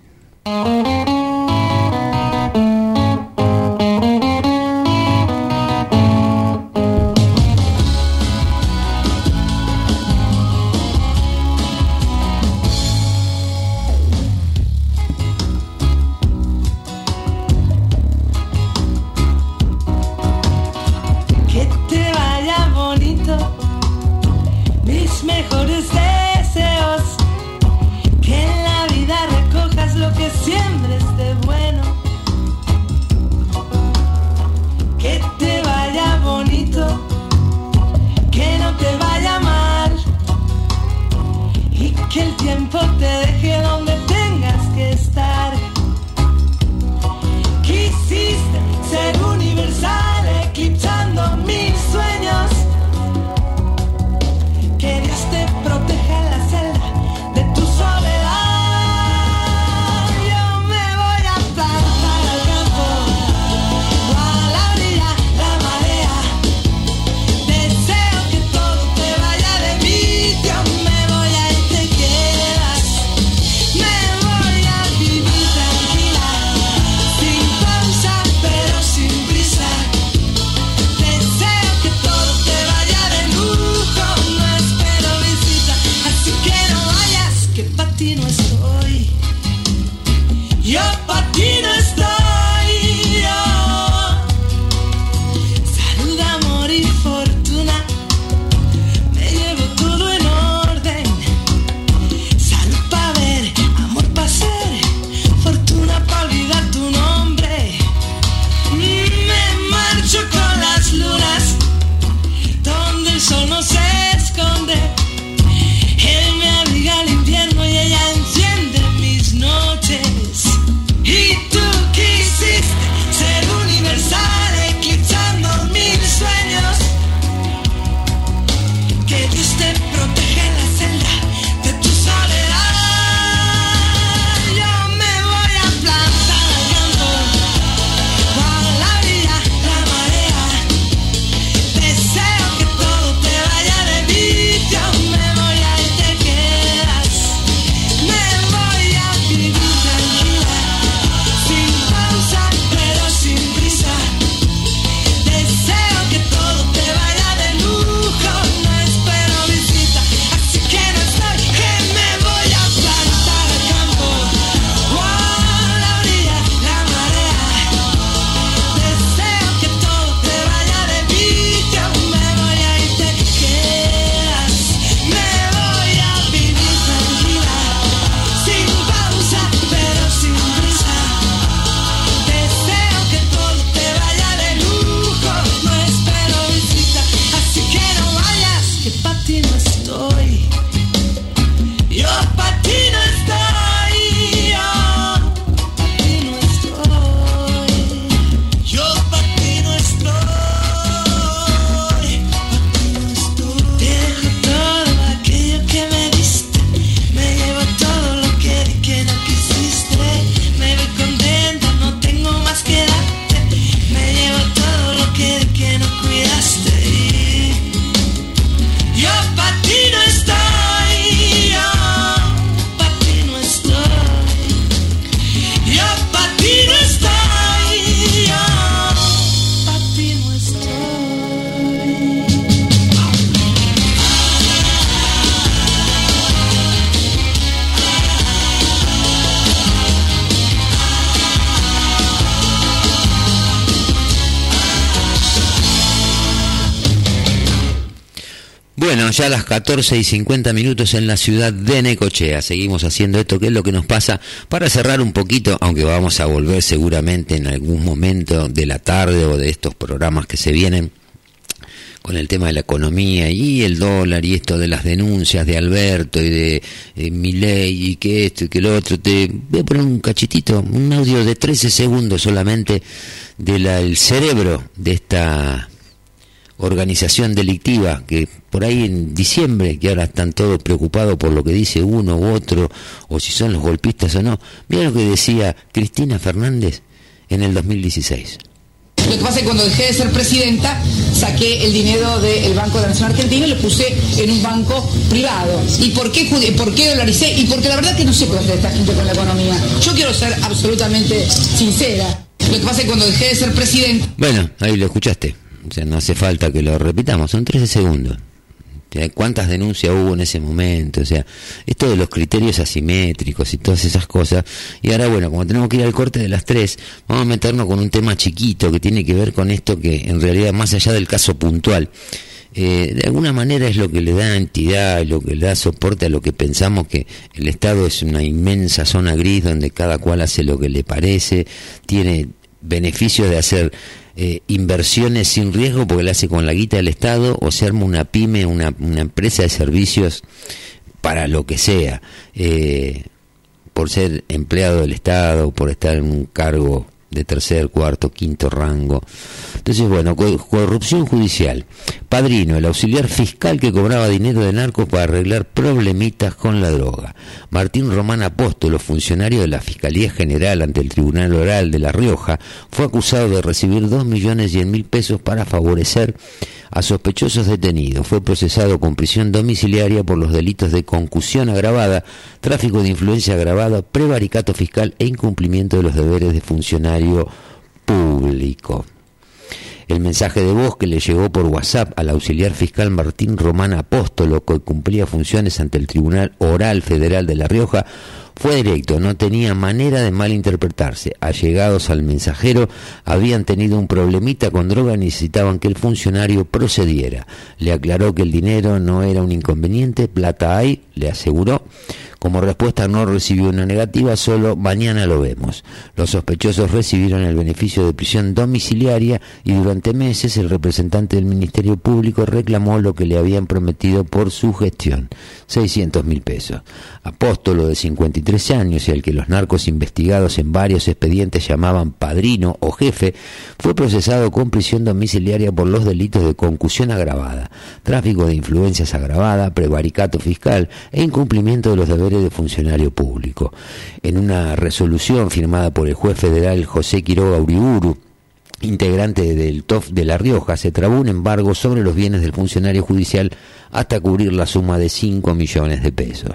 Ya las 14 y 50 minutos en la ciudad de Necochea. Seguimos haciendo esto, que es lo que nos pasa. Para cerrar un poquito, aunque vamos a volver seguramente en algún momento de la tarde o de estos programas que se vienen con el tema de la economía y el dólar y esto de las denuncias de Alberto y de eh, Milei y que esto y que lo otro. Te voy a poner un cachitito, un audio de 13 segundos solamente del cerebro de esta organización delictiva que por ahí en diciembre, que ahora están todos preocupados por lo que dice uno u otro, o si son los golpistas o no, mira lo que decía Cristina Fernández en el 2016. Lo que pasa es que cuando dejé de ser presidenta, saqué el dinero del Banco de la Nación Argentina y lo puse en un banco privado. ¿Y por qué, por qué dolaricé? Y porque la verdad que no sé qué hacer esta gente con la economía. Yo quiero ser absolutamente sincera. Lo que pasa es que cuando dejé de ser presidenta, Bueno, ahí lo escuchaste. O sea, no hace falta que lo repitamos, son 13 segundos. ¿Cuántas denuncias hubo en ese momento? O sea, esto de los criterios asimétricos y todas esas cosas. Y ahora, bueno, como tenemos que ir al corte de las 3, vamos a meternos con un tema chiquito que tiene que ver con esto que en realidad, más allá del caso puntual, eh, de alguna manera es lo que le da entidad, lo que le da soporte a lo que pensamos que el Estado es una inmensa zona gris donde cada cual hace lo que le parece, tiene beneficios de hacer eh, inversiones sin riesgo porque la hace con la guita del Estado o se arma una pyme, una, empresa de servicios para lo que sea, eh, por ser empleado del Estado, por estar en un cargo de tercer, cuarto, quinto rango. Entonces, bueno, co- corrupción judicial. Padrino, el auxiliar fiscal que cobraba dinero de narcos para arreglar problemitas con la droga. Martín Román Apóstolo, funcionario de la Fiscalía General ante el Tribunal Oral de La Rioja, fue acusado de recibir dos millones cien mil pesos para favorecer a sospechosos detenidos. Fue procesado con prisión domiciliaria por los delitos de concusión agravada, tráfico de influencia agravada, prevaricato fiscal e incumplimiento de los deberes de funcionario público. El mensaje de voz que le llegó por WhatsApp al auxiliar fiscal Martín Román Apóstolo, que cumplía funciones ante el Tribunal Oral Federal de La Rioja, fue directo, no tenía manera de malinterpretarse. Allegados al mensajero habían tenido un problemita con droga y necesitaban que el funcionario procediera. Le aclaró que el dinero no era un inconveniente, plata hay, le aseguró. Como respuesta no recibió una negativa, solo mañana lo vemos. Los sospechosos recibieron el beneficio de prisión domiciliaria y durante meses el representante del Ministerio Público reclamó lo que le habían prometido por su gestión, 600 mil pesos. Apóstolo de 53 años y al que los narcos investigados en varios expedientes llamaban padrino o jefe, fue procesado con prisión domiciliaria por los delitos de concusión agravada, tráfico de influencias agravada, prevaricato fiscal e incumplimiento de los deberes de funcionario público. En una resolución firmada por el juez federal José Quiroga Uriburu, integrante del TOF de La Rioja, se trabó un embargo sobre los bienes del funcionario judicial hasta cubrir la suma de 5 millones de pesos.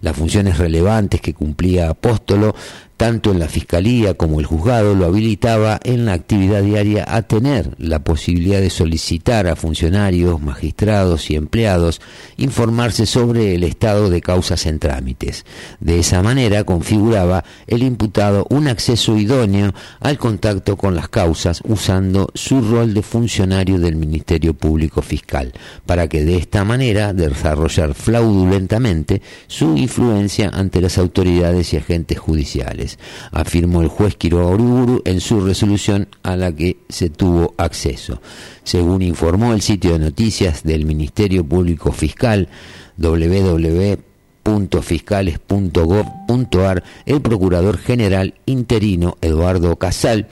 Las funciones relevantes que cumplía Apóstolo, tanto en la Fiscalía como el juzgado, lo habilitaba en la actividad diaria a tener la posibilidad de solicitar a funcionarios, magistrados y empleados informarse sobre el estado de causas en trámites. De esa manera configuraba el imputado un acceso idóneo al contacto con las causas usando su rol de funcionario del Ministerio Público Fiscal, para que de esta manera desarrollar fraudulentamente su influencia ante las autoridades y agentes judiciales, afirmó el juez Quiroga en su resolución a la que se tuvo acceso. Según informó el sitio de noticias del Ministerio Público Fiscal, www.fiscales.gov.ar, el Procurador General interino Eduardo Casal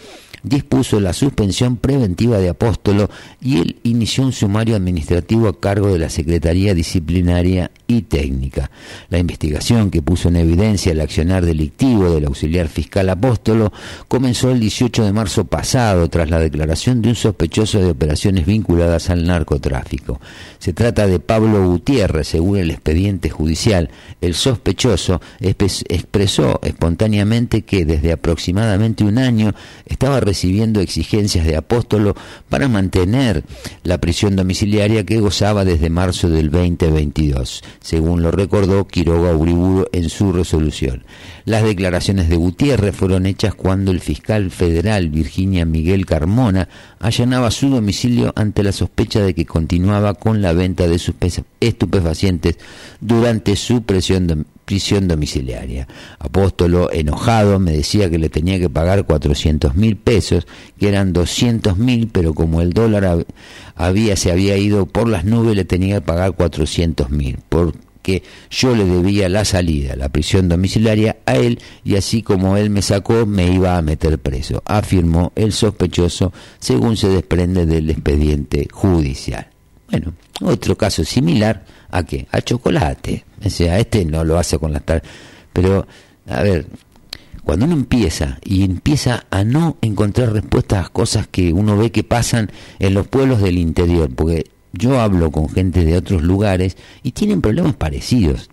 dispuso la suspensión preventiva de Apóstolo y él inició un sumario administrativo a cargo de la Secretaría Disciplinaria y Técnica. La investigación que puso en evidencia el accionar delictivo del auxiliar fiscal Apóstolo comenzó el 18 de marzo pasado tras la declaración de un sospechoso de operaciones vinculadas al narcotráfico. Se trata de Pablo Gutiérrez, según el expediente judicial. El sospechoso expresó espontáneamente que desde aproximadamente un año estaba recibiendo recibiendo exigencias de Apóstolo para mantener la prisión domiciliaria que gozaba desde marzo del 2022, según lo recordó Quiroga Uriburu en su resolución. Las declaraciones de Gutiérrez fueron hechas cuando el fiscal federal Virginia Miguel Carmona allanaba su domicilio ante la sospecha de que continuaba con la venta de sus estupefacientes durante su presión dom- prisión domiciliaria. Apóstolo, enojado, me decía que le tenía que pagar 400 mil pesos, que eran 200 mil, pero como el dólar hab- había, se había ido por las nubes, le tenía que pagar 400 mil, porque yo le debía la salida, la prisión domiciliaria a él, y así como él me sacó, me iba a meter preso, afirmó el sospechoso, según se desprende del expediente judicial. Bueno, otro caso similar a qué? A chocolate. Sea, este no lo hace con las tar... Pero, a ver, cuando uno empieza y empieza a no encontrar respuestas a cosas que uno ve que pasan en los pueblos del interior, porque yo hablo con gente de otros lugares y tienen problemas parecidos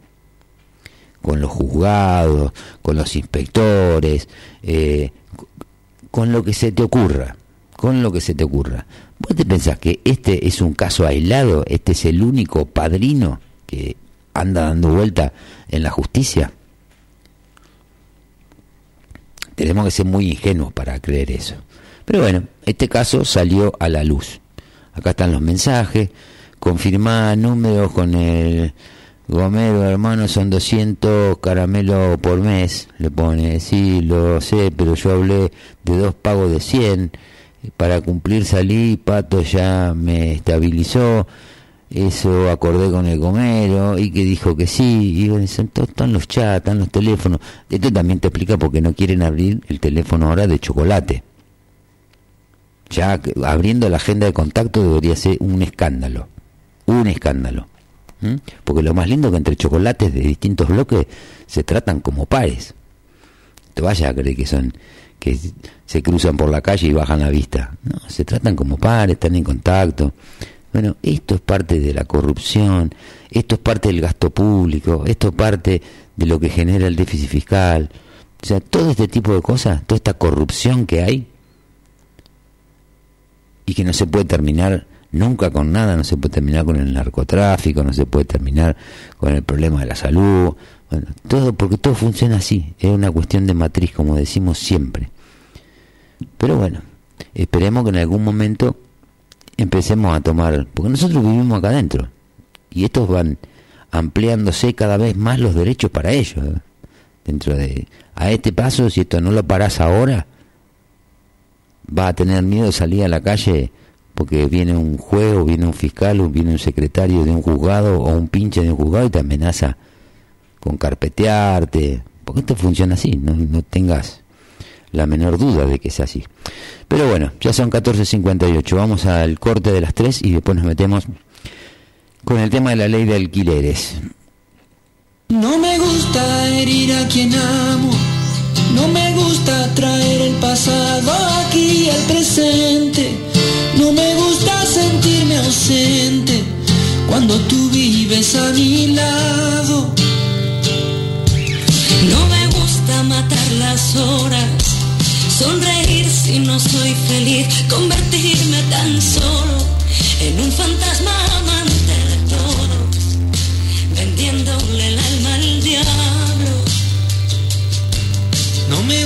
con los juzgados, con los inspectores, eh, con lo que se te ocurra, con lo que se te ocurra. ¿Vos te pensás que este es un caso aislado? ¿Este es el único padrino que anda dando vuelta en la justicia? Tenemos que ser muy ingenuos para creer eso. Pero bueno, este caso salió a la luz. Acá están los mensajes, confirmá números con el Gomero, hermano, son 200 caramelos por mes, le pone, sí, lo sé, pero yo hablé de dos pagos de 100, para cumplir salí, Pato ya me estabilizó, eso acordé con el Gomero, y que dijo que sí, y todos- están los chats, están los teléfonos, esto también te explica por qué no quieren abrir el teléfono ahora de chocolate. Ya abriendo la agenda de contacto debería ser un escándalo, un escándalo. Porque lo más lindo que entre chocolates de distintos bloques se tratan como pares. Te vayas a creer que son que se cruzan por la calle y bajan la vista. No, se tratan como pares, están en contacto. Bueno, esto es parte de la corrupción, esto es parte del gasto público, esto es parte de lo que genera el déficit fiscal. O sea, todo este tipo de cosas, toda esta corrupción que hay y que no se puede terminar nunca con nada, no se puede terminar con el narcotráfico, no se puede terminar con el problema de la salud, bueno, todo porque todo funciona así, es una cuestión de matriz como decimos siempre. Pero bueno, esperemos que en algún momento empecemos a tomar, porque nosotros vivimos acá adentro y estos van ampliándose cada vez más los derechos para ellos. ¿eh? Dentro de a este paso, si esto no lo parás ahora, va a tener miedo de salir a la calle porque viene un juez o viene un fiscal o viene un secretario de un juzgado o un pinche de un juzgado y te amenaza con carpetearte. Porque esto funciona así, no, no tengas la menor duda de que sea así. Pero bueno, ya son 14.58, vamos al corte de las 3 y después nos metemos con el tema de la ley de alquileres. No me gusta herir a quien amo, no me gusta traer el pasado aquí al presente, no me gusta sentirme ausente cuando tú vives a mi lado. No me gusta matar las horas, sonreír si no soy feliz, convertirme tan solo en un fantasma amante de todos, vendiéndole el alma al diablo. No me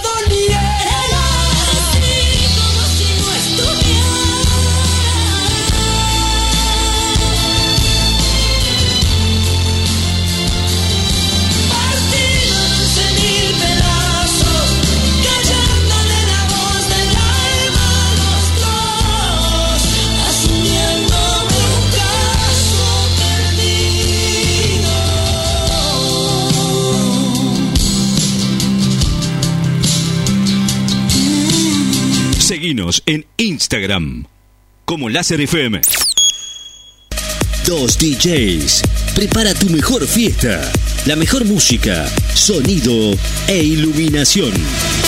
En Instagram como Láser FM. Dos DJs. Prepara tu mejor fiesta. La mejor música, sonido e iluminación.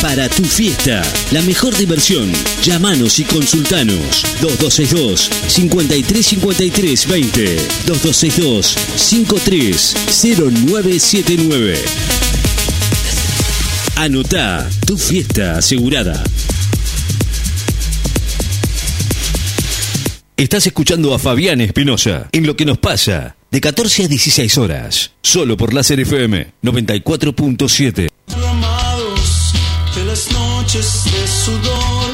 Para tu fiesta, la mejor diversión. Llámanos y consultanos. 2262-535320. 2262-530979. Anota tu fiesta asegurada. Estás escuchando a Fabián Espinosa en Lo que nos pasa, de 14 a 16 horas, solo por Láser FM 94.7. Amados de las noches de sudor.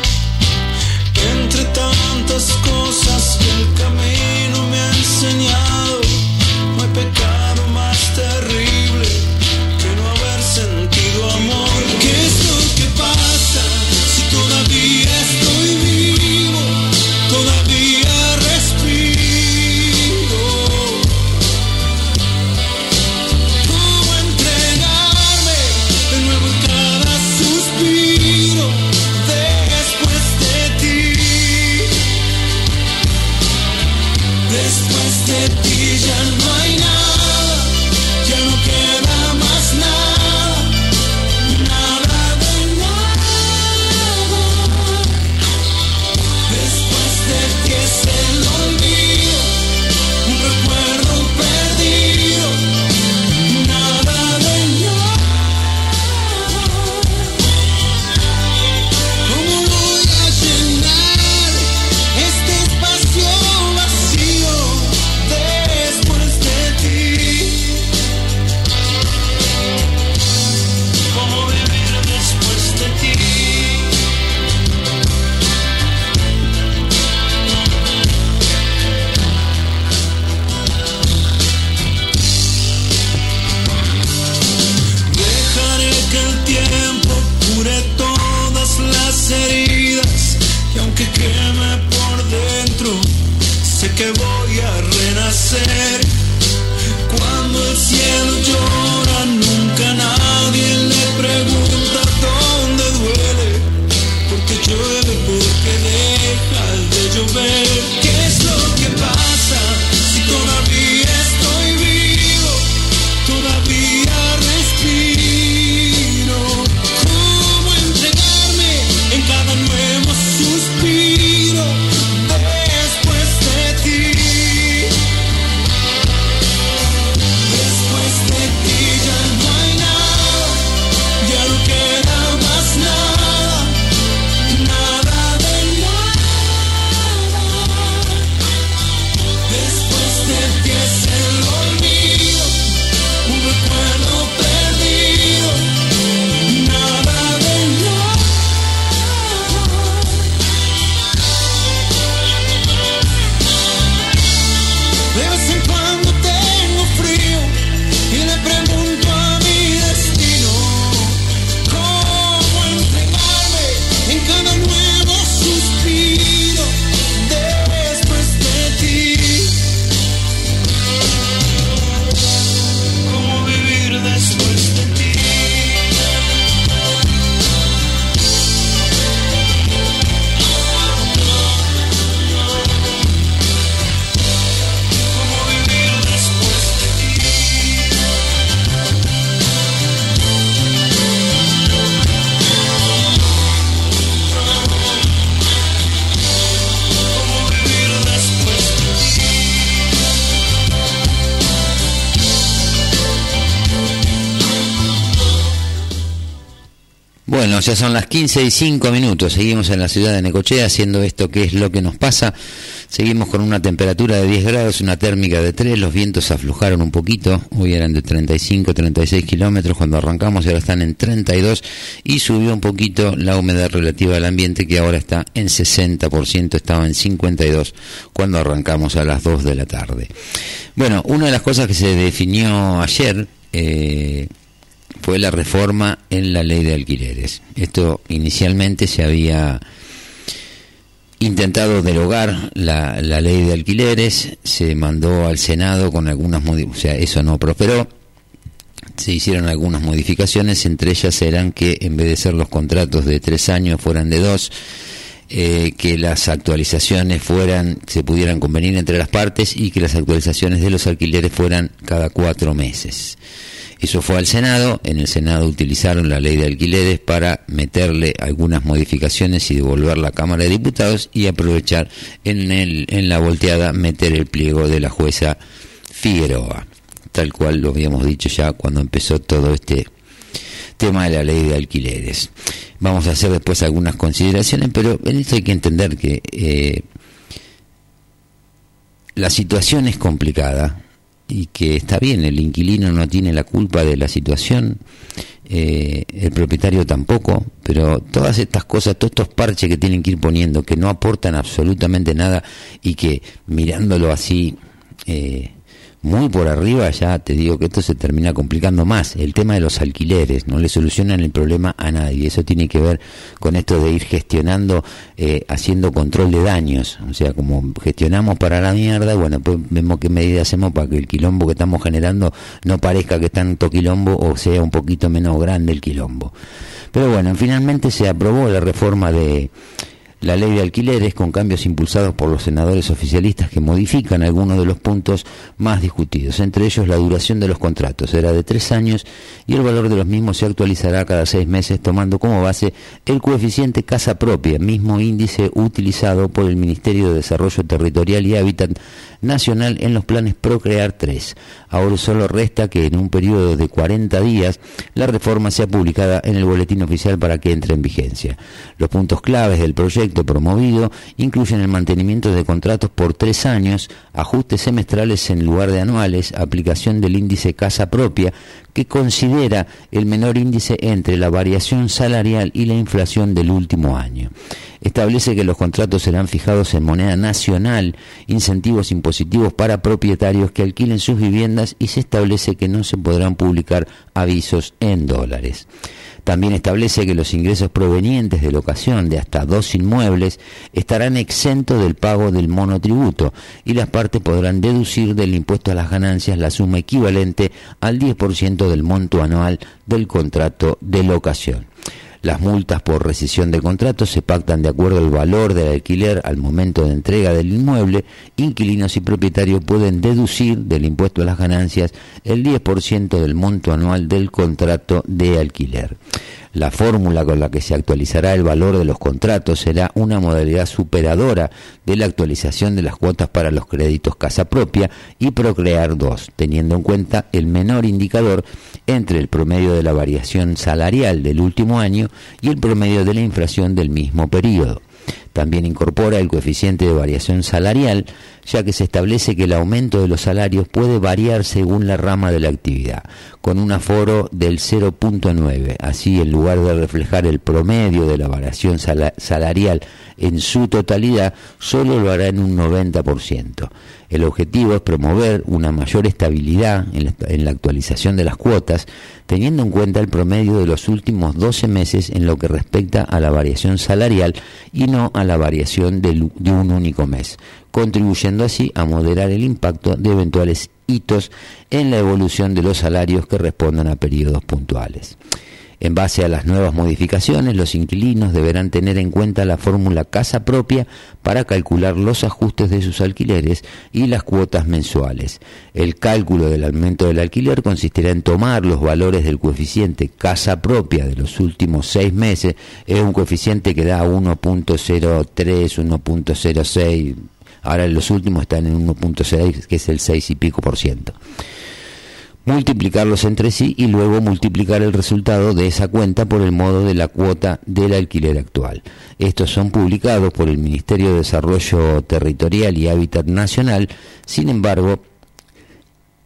Ya son las 15 y 5 minutos. Seguimos en la ciudad de Necochea haciendo esto que es lo que nos pasa. Seguimos con una temperatura de 10 grados, una térmica de 3. Los vientos aflojaron un poquito. Hoy eran de 35, 36 kilómetros cuando arrancamos ahora están en 32. Y subió un poquito la humedad relativa al ambiente que ahora está en 60%. Estaba en 52 cuando arrancamos a las 2 de la tarde. Bueno, una de las cosas que se definió ayer. Eh, fue la reforma en la ley de alquileres. Esto inicialmente se había intentado derogar la, la ley de alquileres, se mandó al Senado con algunas modificaciones, o sea, eso no prosperó, se hicieron algunas modificaciones, entre ellas eran que en vez de ser los contratos de tres años fueran de dos, eh, que las actualizaciones fueran, se pudieran convenir entre las partes y que las actualizaciones de los alquileres fueran cada cuatro meses. Eso fue al Senado, en el Senado utilizaron la ley de alquileres para meterle algunas modificaciones y devolver la Cámara de Diputados y aprovechar en, en la volteada meter el pliego de la jueza Figueroa, tal cual lo habíamos dicho ya cuando empezó todo este tema de la ley de alquileres. Vamos a hacer después algunas consideraciones, pero en esto hay que entender que eh, la situación es complicada y que está bien, el inquilino no tiene la culpa de la situación, eh, el propietario tampoco, pero todas estas cosas, todos estos parches que tienen que ir poniendo, que no aportan absolutamente nada y que mirándolo así eh, muy por arriba, ya te digo que esto se termina complicando más. El tema de los alquileres, no le solucionan el problema a nadie. Eso tiene que ver con esto de ir gestionando, eh, haciendo control de daños. O sea, como gestionamos para la mierda, bueno, pues vemos qué medidas hacemos para que el quilombo que estamos generando no parezca que tanto quilombo o sea un poquito menos grande el quilombo. Pero bueno, finalmente se aprobó la reforma de la ley de alquileres con cambios impulsados por los senadores oficialistas que modifican algunos de los puntos más discutidos, entre ellos la duración de los contratos, será de tres años y el valor de los mismos se actualizará cada seis meses tomando como base el coeficiente casa propia, mismo índice utilizado por el Ministerio de Desarrollo Territorial y Hábitat Nacional en los planes Procrear 3. Ahora solo resta que en un periodo de 40 días la reforma sea publicada en el boletín oficial para que entre en vigencia. Los puntos claves del proyecto promovido incluyen el mantenimiento de contratos por tres años, ajustes semestrales en lugar de anuales, aplicación del índice casa propia, que considera el menor índice entre la variación salarial y la inflación del último año. Establece que los contratos serán fijados en moneda nacional, incentivos impositivos para propietarios que alquilen sus viviendas y se establece que no se podrán publicar avisos en dólares. También establece que los ingresos provenientes de locación de hasta dos inmuebles estarán exentos del pago del monotributo y las partes podrán deducir del impuesto a las ganancias la suma equivalente al 10% del monto anual del contrato de locación. Las multas por rescisión de contrato se pactan de acuerdo al valor del alquiler al momento de entrega del inmueble. Inquilinos y propietarios pueden deducir del impuesto a las ganancias el 10% del monto anual del contrato de alquiler. La fórmula con la que se actualizará el valor de los contratos será una modalidad superadora de la actualización de las cuotas para los créditos casa propia y Procrear 2, teniendo en cuenta el menor indicador entre el promedio de la variación salarial del último año y el promedio de la inflación del mismo periodo. También incorpora el coeficiente de variación salarial, ya que se establece que el aumento de los salarios puede variar según la rama de la actividad, con un aforo del 0.9. Así, en lugar de reflejar el promedio de la variación sala- salarial en su totalidad, solo lo hará en un 90%. El objetivo es promover una mayor estabilidad en la, en la actualización de las cuotas, teniendo en cuenta el promedio de los últimos 12 meses en lo que respecta a la variación salarial y no a la variación de un único mes, contribuyendo así a moderar el impacto de eventuales hitos en la evolución de los salarios que respondan a periodos puntuales. En base a las nuevas modificaciones, los inquilinos deberán tener en cuenta la fórmula casa propia para calcular los ajustes de sus alquileres y las cuotas mensuales. El cálculo del aumento del alquiler consistirá en tomar los valores del coeficiente casa propia de los últimos seis meses, es un coeficiente que da 1.03, 1.06, ahora los últimos están en 1.6, que es el 6 y pico por ciento multiplicarlos entre sí y luego multiplicar el resultado de esa cuenta por el modo de la cuota del alquiler actual. Estos son publicados por el Ministerio de Desarrollo Territorial y Hábitat Nacional, sin embargo,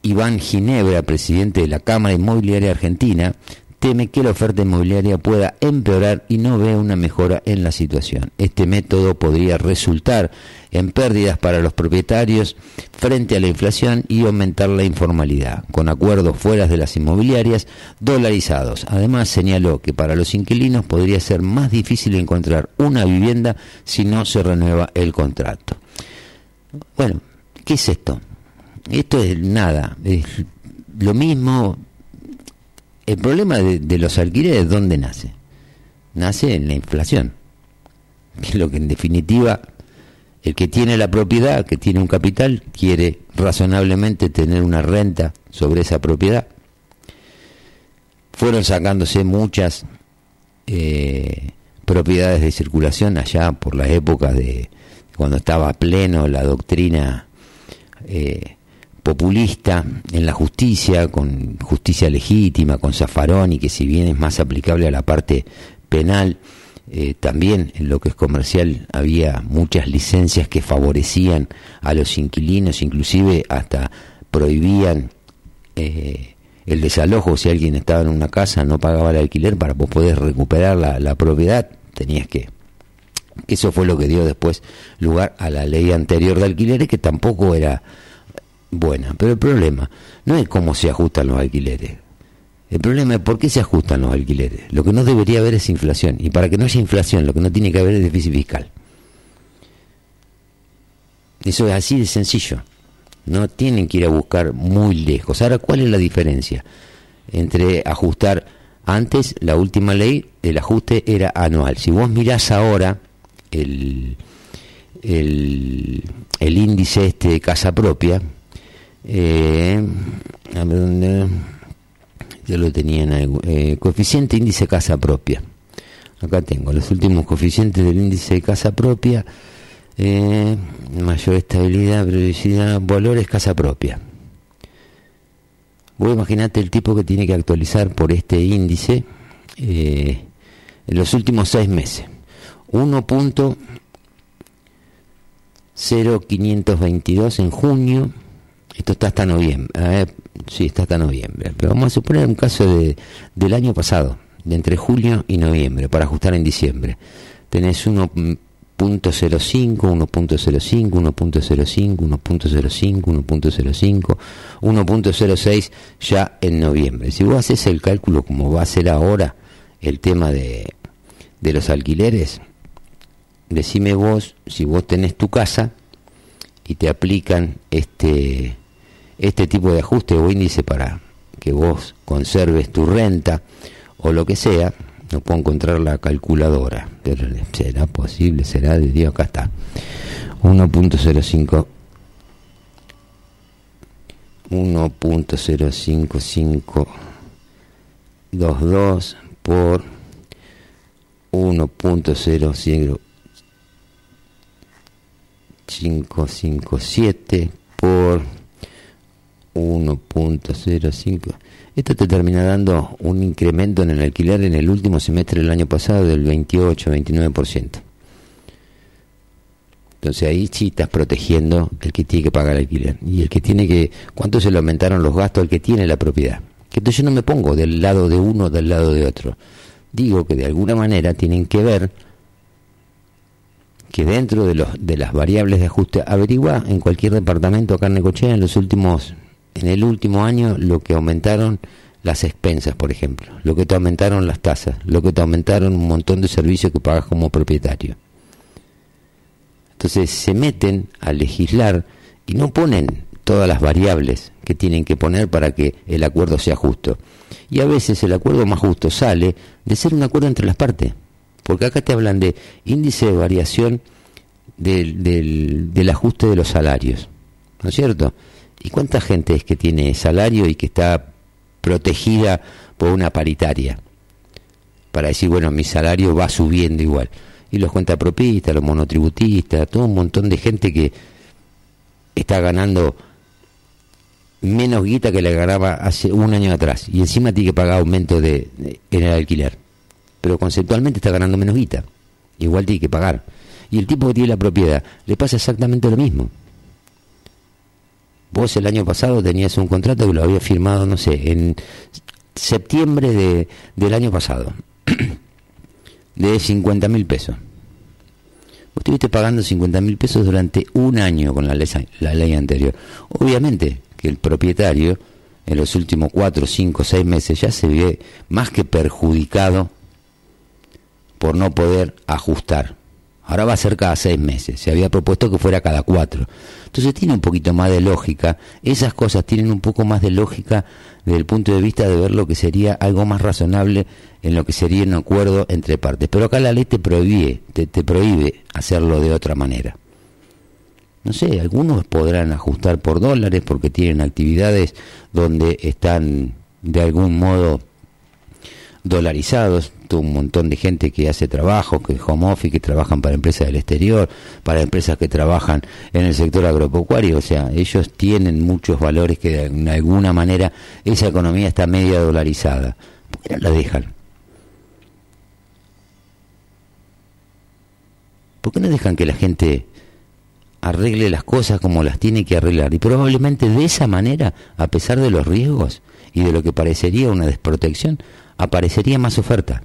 Iván Ginebra, presidente de la Cámara Inmobiliaria Argentina, teme que la oferta inmobiliaria pueda empeorar y no ve una mejora en la situación. Este método podría resultar en pérdidas para los propietarios frente a la inflación y aumentar la informalidad, con acuerdos fuera de las inmobiliarias dolarizados. Además, señaló que para los inquilinos podría ser más difícil encontrar una vivienda si no se renueva el contrato. Bueno, ¿qué es esto? Esto es nada, es lo mismo. El problema de, los alquileres, ¿dónde nace? Nace en la inflación, que es lo que en definitiva el que tiene la propiedad, que tiene un capital, quiere razonablemente tener una renta sobre esa propiedad. Fueron sacándose muchas eh, propiedades de circulación allá por la época de cuando estaba pleno la doctrina eh, populista en la justicia, con justicia legítima, con Zafarón, y que si bien es más aplicable a la parte penal, eh, también en lo que es comercial había muchas licencias que favorecían a los inquilinos, inclusive hasta prohibían eh, el desalojo si alguien estaba en una casa, no pagaba el alquiler para poder recuperar la, la propiedad, tenías que eso fue lo que dio después lugar a la ley anterior de alquileres que tampoco era buena. Pero el problema no es cómo se ajustan los alquileres. El problema es por qué se ajustan los alquileres. Lo que no debería haber es inflación. Y para que no haya inflación, lo que no tiene que haber es déficit fiscal. Eso es así de sencillo. No tienen que ir a buscar muy lejos. Ahora, ¿cuál es la diferencia entre ajustar antes la última ley, el ajuste era anual? Si vos mirás ahora el, el, el índice este de casa propia, eh, a ver dónde yo lo tenía en eh, coeficiente índice casa propia. Acá tengo los últimos coeficientes del índice de casa propia. Eh, mayor estabilidad, previsibilidad, valores casa propia. Vos imaginate el tipo que tiene que actualizar por este índice eh, en los últimos seis meses. 1.0522 en junio. Esto está hasta noviembre. Sí, está hasta noviembre. Pero vamos a suponer un caso de, del año pasado, de entre julio y noviembre, para ajustar en diciembre. Tenés 1.05, 1.05, 1.05, 1.05, 1.05, 1.06 ya en noviembre. Si vos haces el cálculo como va a ser ahora el tema de, de los alquileres, decime vos, si vos tenés tu casa y te aplican este, este tipo de ajuste o índice para que vos conserves tu renta o lo que sea, no puedo encontrar la calculadora, pero será posible, será de Dios, acá está. 1.05 1.05522 por 1.0557 por 1.05 esto te termina dando un incremento en el alquiler en el último semestre del año pasado del 28-29%. Entonces ahí sí estás protegiendo el que tiene que pagar el alquiler. Y el que tiene que... ¿Cuánto se le aumentaron los gastos al que tiene la propiedad? Que entonces yo no me pongo del lado de uno o del lado de otro. Digo que de alguna manera tienen que ver que dentro de, los, de las variables de ajuste, averigua en cualquier departamento acá en Necochea en los últimos en el último año lo que aumentaron las expensas, por ejemplo, lo que te aumentaron las tasas, lo que te aumentaron un montón de servicios que pagas como propietario. Entonces se meten a legislar y no ponen todas las variables que tienen que poner para que el acuerdo sea justo. Y a veces el acuerdo más justo sale de ser un acuerdo entre las partes. Porque acá te hablan de índice de variación del, del, ajuste de los salarios. ¿No es cierto? ¿Y cuánta gente es que tiene salario y que está protegida por una paritaria? Para decir, bueno, mi salario va subiendo igual. Y los cuentapropistas, los monotributistas, todo un montón de gente que está ganando menos guita que le ganaba hace un año atrás y encima tiene que pagar aumento de, de- en el alquiler. Pero conceptualmente está ganando menos guita. Igual tiene que pagar. Y el tipo que tiene la propiedad le pasa exactamente lo mismo. Vos el año pasado tenías un contrato que lo había firmado, no sé, en septiembre de, del año pasado, (clears throat) de 50 mil pesos. Vos estuviste pagando 50 mil pesos durante un año con la ley, la ley anterior. Obviamente que el propietario en los últimos 4, 5, 6 meses ya se ve más que perjudicado por no poder ajustar. Ahora va a ser cada seis meses. Se había propuesto que fuera cada cuatro. Entonces tiene un poquito más de lógica. Esas cosas tienen un poco más de lógica desde el punto de vista de ver lo que sería algo más razonable en lo que sería un acuerdo entre partes. Pero acá la ley te prohíbe, te, te prohíbe hacerlo de otra manera. No sé, algunos podrán ajustar por dólares porque tienen actividades donde están de algún modo dolarizados, un montón de gente que hace trabajo, que home office, que trabajan para empresas del exterior, para empresas que trabajan en el sector agropecuario, o sea, ellos tienen muchos valores que de alguna manera esa economía está media dolarizada. ¿Por qué no la dejan? ¿Por qué no dejan que la gente arregle las cosas como las tiene que arreglar? Y probablemente de esa manera, a pesar de los riesgos y de lo que parecería una desprotección, aparecería más oferta.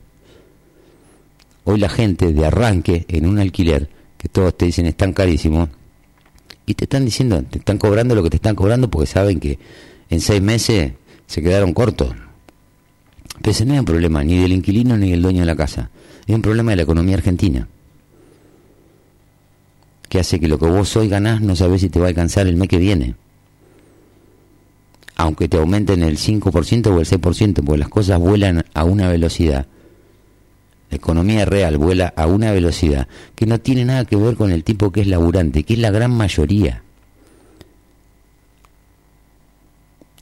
Hoy la gente de arranque en un alquiler, que todos te dicen están carísimos, y te están diciendo, te están cobrando lo que te están cobrando porque saben que en seis meses se quedaron cortos. Pero ese no es un problema ni del inquilino ni del dueño de la casa, es un problema de la economía argentina que hace que lo que vos hoy ganás no sabés si te va a alcanzar el mes que viene. Aunque te aumenten el 5% o el 6%, porque las cosas vuelan a una velocidad. La economía real vuela a una velocidad que no tiene nada que ver con el tipo que es laburante, que es la gran mayoría.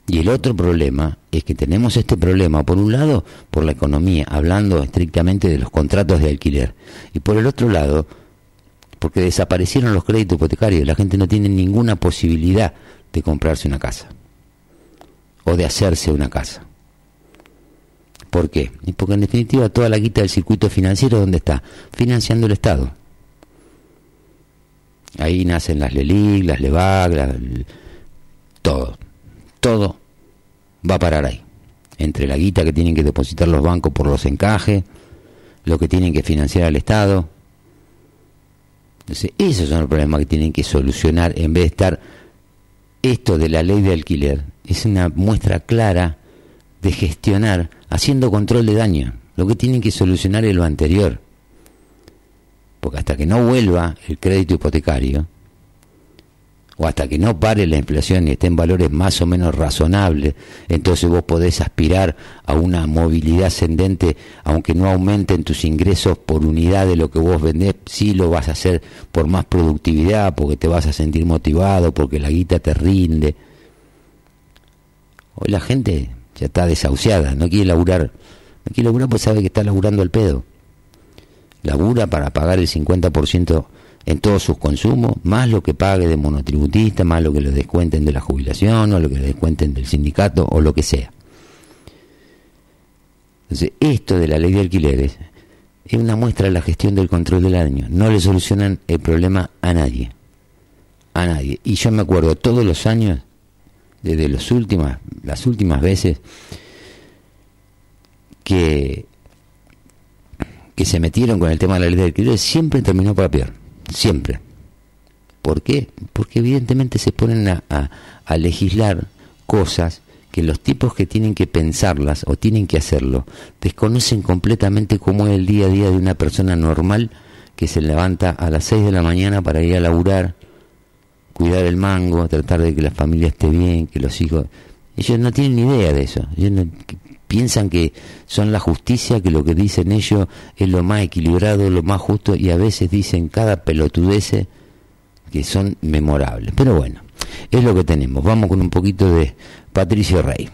Y el otro problema es que tenemos este problema, por un lado, por la economía, hablando estrictamente de los contratos de alquiler, y por el otro lado, porque desaparecieron los créditos hipotecarios, la gente no tiene ninguna posibilidad de comprarse una casa o de hacerse una casa. ¿Por qué? Porque en definitiva toda la guita del circuito financiero, ¿dónde está? Financiando el Estado. Ahí nacen las LELIC, las LEVAG, la- todo. Todo va a parar ahí. Entre la guita que tienen que depositar los bancos por los encajes, lo que tienen que financiar al Estado, entonces, esos son los problemas que tienen que solucionar en vez de estar esto de la ley de alquiler. Es una muestra clara de gestionar haciendo control de daño. Lo que tienen que solucionar es lo anterior. Porque hasta que no vuelva el crédito hipotecario, o hasta que no pare la inflación y esté en valores más o menos razonables, entonces vos podés aspirar a una movilidad ascendente, aunque no aumenten tus ingresos por unidad de lo que vos vendés, sí lo vas a hacer por más productividad, porque te vas a sentir motivado, porque la guita te rinde. Hoy la gente ya está desahuciada, no quiere laburar, no quiere laburar porque sabe que está laburando al pedo. Labura para pagar el 50% en todos sus consumos, más lo que pague de monotributista, más lo que le descuenten de la jubilación, o lo que le descuenten del sindicato, o lo que sea. Entonces, esto de la ley de alquileres es una muestra de la gestión del control del año. No le solucionan el problema a nadie. A nadie. Y yo me acuerdo todos los años, desde los últimas, las últimas veces, que, que se metieron con el tema de la ley de alquileres, siempre terminó para peor. Siempre. ¿Por qué? Porque evidentemente se ponen a, a- legislar cosas que los tipos que tienen que pensarlas o tienen que hacerlo desconocen completamente cómo es el día a día de una persona normal que se levanta a las 6 de la mañana para ir a laburar, cuidar el mango, tratar de que la familia esté bien, que los hijos... Ellos no tienen ni idea de eso. Ellos no- piensan que son la justicia, que lo que dicen ellos es lo más equilibrado, lo más justo, y a veces dicen cada pelotudece que son memorables. Pero bueno, es lo que tenemos. Vamos con un poquito de Patricio Rey.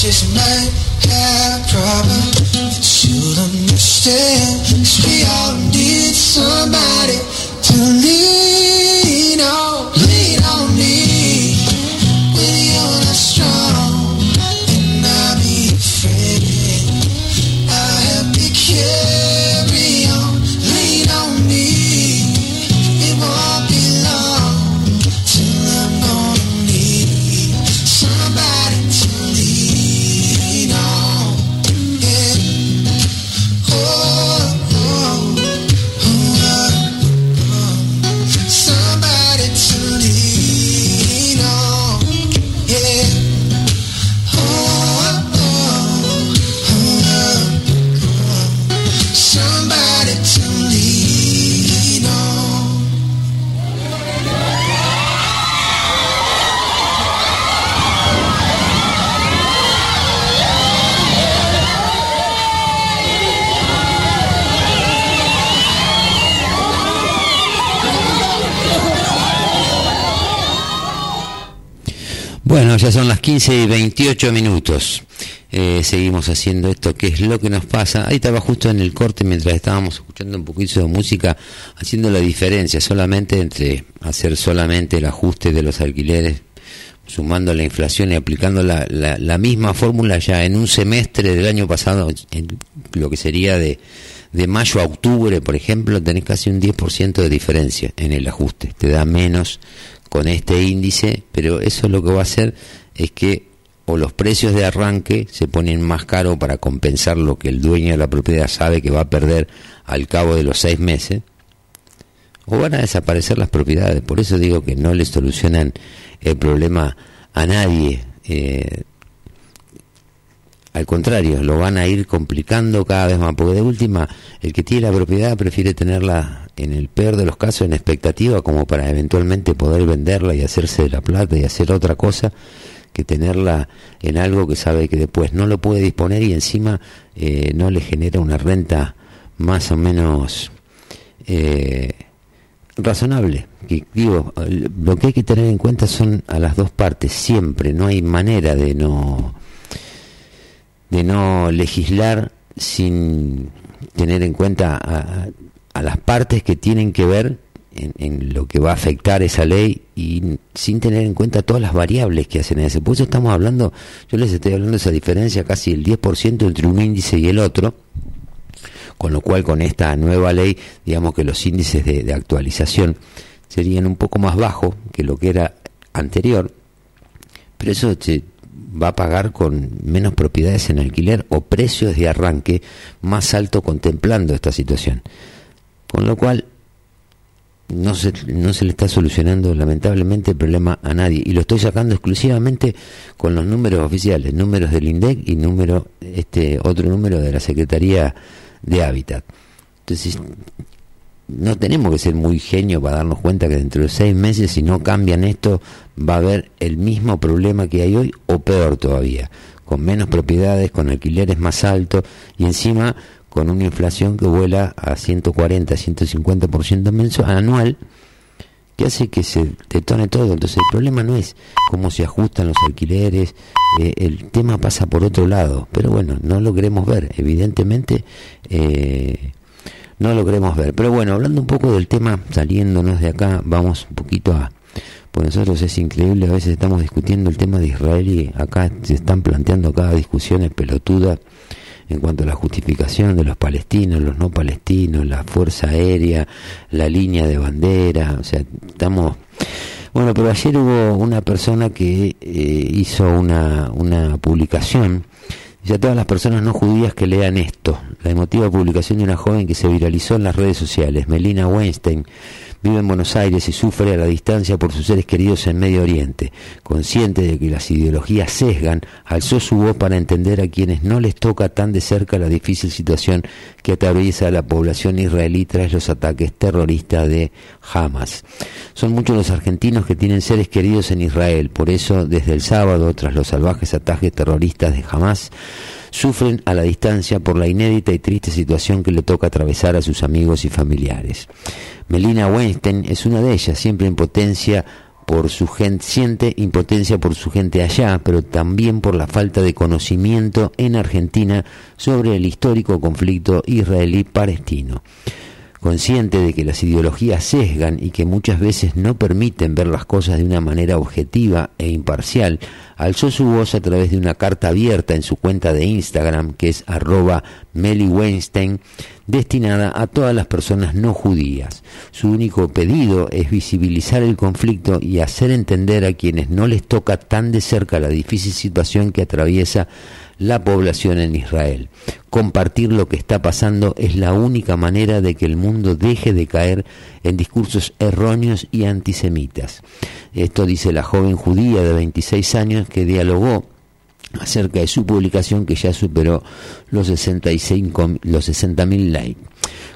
Just might have problems that you'll understand. 'Cause we all need somebody to lean 28 minutos. Eh, seguimos haciendo esto, que es lo que nos pasa. Ahí estaba justo en el corte mientras estábamos escuchando un poquito de música, haciendo la diferencia solamente entre hacer solamente el ajuste de los alquileres, sumando la inflación y aplicando la, la, misma fórmula ya en un semestre del año pasado, lo que sería de, de mayo a octubre, por ejemplo, tenés casi un 10% de diferencia en el ajuste. Te da menos con este índice, pero eso es lo que va a hacer es que o los precios de arranque se ponen más caros para compensar lo que el dueño de la propiedad sabe que va a perder al cabo de los seis meses, o van a desaparecer las propiedades. Por eso digo que no le solucionan el problema a nadie. Eh, al contrario, lo van a ir complicando cada vez más, porque de última, el que tiene la propiedad prefiere tenerla en el peor de los casos en expectativa como para eventualmente poder venderla y hacerse de la plata y hacer otra cosa que tenerla en algo que sabe que después no lo puede disponer y encima eh, no le genera una renta más o menos eh, razonable. Y digo, lo que hay que tener en cuenta son a las dos partes siempre, no hay manera de no de no legislar sin tener en cuenta a, a las partes que tienen que ver en, lo que va a afectar esa ley y sin tener en cuenta todas las variables que hacen ese. Por eso estamos hablando, yo les estoy hablando de esa diferencia casi el 10% entre un índice y el otro, con lo cual con esta nueva ley, digamos que los índices de, de actualización serían un poco más bajos que lo que era anterior, pero eso se va a pagar con menos propiedades en alquiler o precios de arranque más alto contemplando esta situación. Con lo cual, no se, no se le está solucionando lamentablemente el problema a nadie y lo estoy sacando exclusivamente con los números oficiales, números del INDEC y número este otro número de la Secretaría de Hábitat. Entonces, no tenemos que ser muy genios para darnos cuenta que dentro de seis meses, si no cambian esto, va a haber el mismo problema que hay hoy o peor todavía, con menos propiedades, con alquileres más altos y encima con una inflación que vuela a 140, 150% mensual, anual, que hace que se detone todo. Entonces el problema no es cómo se ajustan los alquileres, eh, el tema pasa por otro lado, pero bueno, no lo queremos ver, evidentemente eh, no lo queremos ver. Pero bueno, hablando un poco del tema, saliéndonos de acá, vamos un poquito a... Pues nosotros es increíble, a veces estamos discutiendo el tema de Israel y acá se están planteando cada discusiones pelotudas en cuanto a la justificación de los palestinos, los no palestinos, la fuerza aérea, la línea de bandera, o sea, estamos... Bueno, pero ayer hubo una persona que eh, hizo una, una publicación, y a todas las personas no judías que lean esto, la emotiva publicación de una joven que se viralizó en las redes sociales, Melina Weinstein, vive en Buenos Aires y sufre a la distancia por sus seres queridos en Medio Oriente. Consciente de que las ideologías sesgan, alzó su voz para entender a quienes no les toca tan de cerca la difícil situación que atraviesa la población israelí tras los ataques terroristas de Hamas. Son muchos los argentinos que tienen seres queridos en Israel, por eso desde el sábado, tras los salvajes ataques terroristas de Hamas, sufren a la distancia por la inédita y triste situación que le toca atravesar a sus amigos y familiares. Melina Weinstein es una de ellas, siempre en por su gente, siente impotencia por su gente allá, pero también por la falta de conocimiento en Argentina sobre el histórico conflicto israelí-palestino. Consciente de que las ideologías sesgan y que muchas veces no permiten ver las cosas de una manera objetiva e imparcial, alzó su voz a través de una carta abierta en su cuenta de Instagram, que es arroba Meli Weinstein, destinada a todas las personas no judías. Su único pedido es visibilizar el conflicto y hacer entender a quienes no les toca tan de cerca la difícil situación que atraviesa la población en Israel. Compartir lo que está pasando es la única manera de que el mundo deje de caer en discursos erróneos y antisemitas. Esto dice la joven judía de 26 años que dialogó acerca de su publicación que ya superó los 65 los 60.000 likes.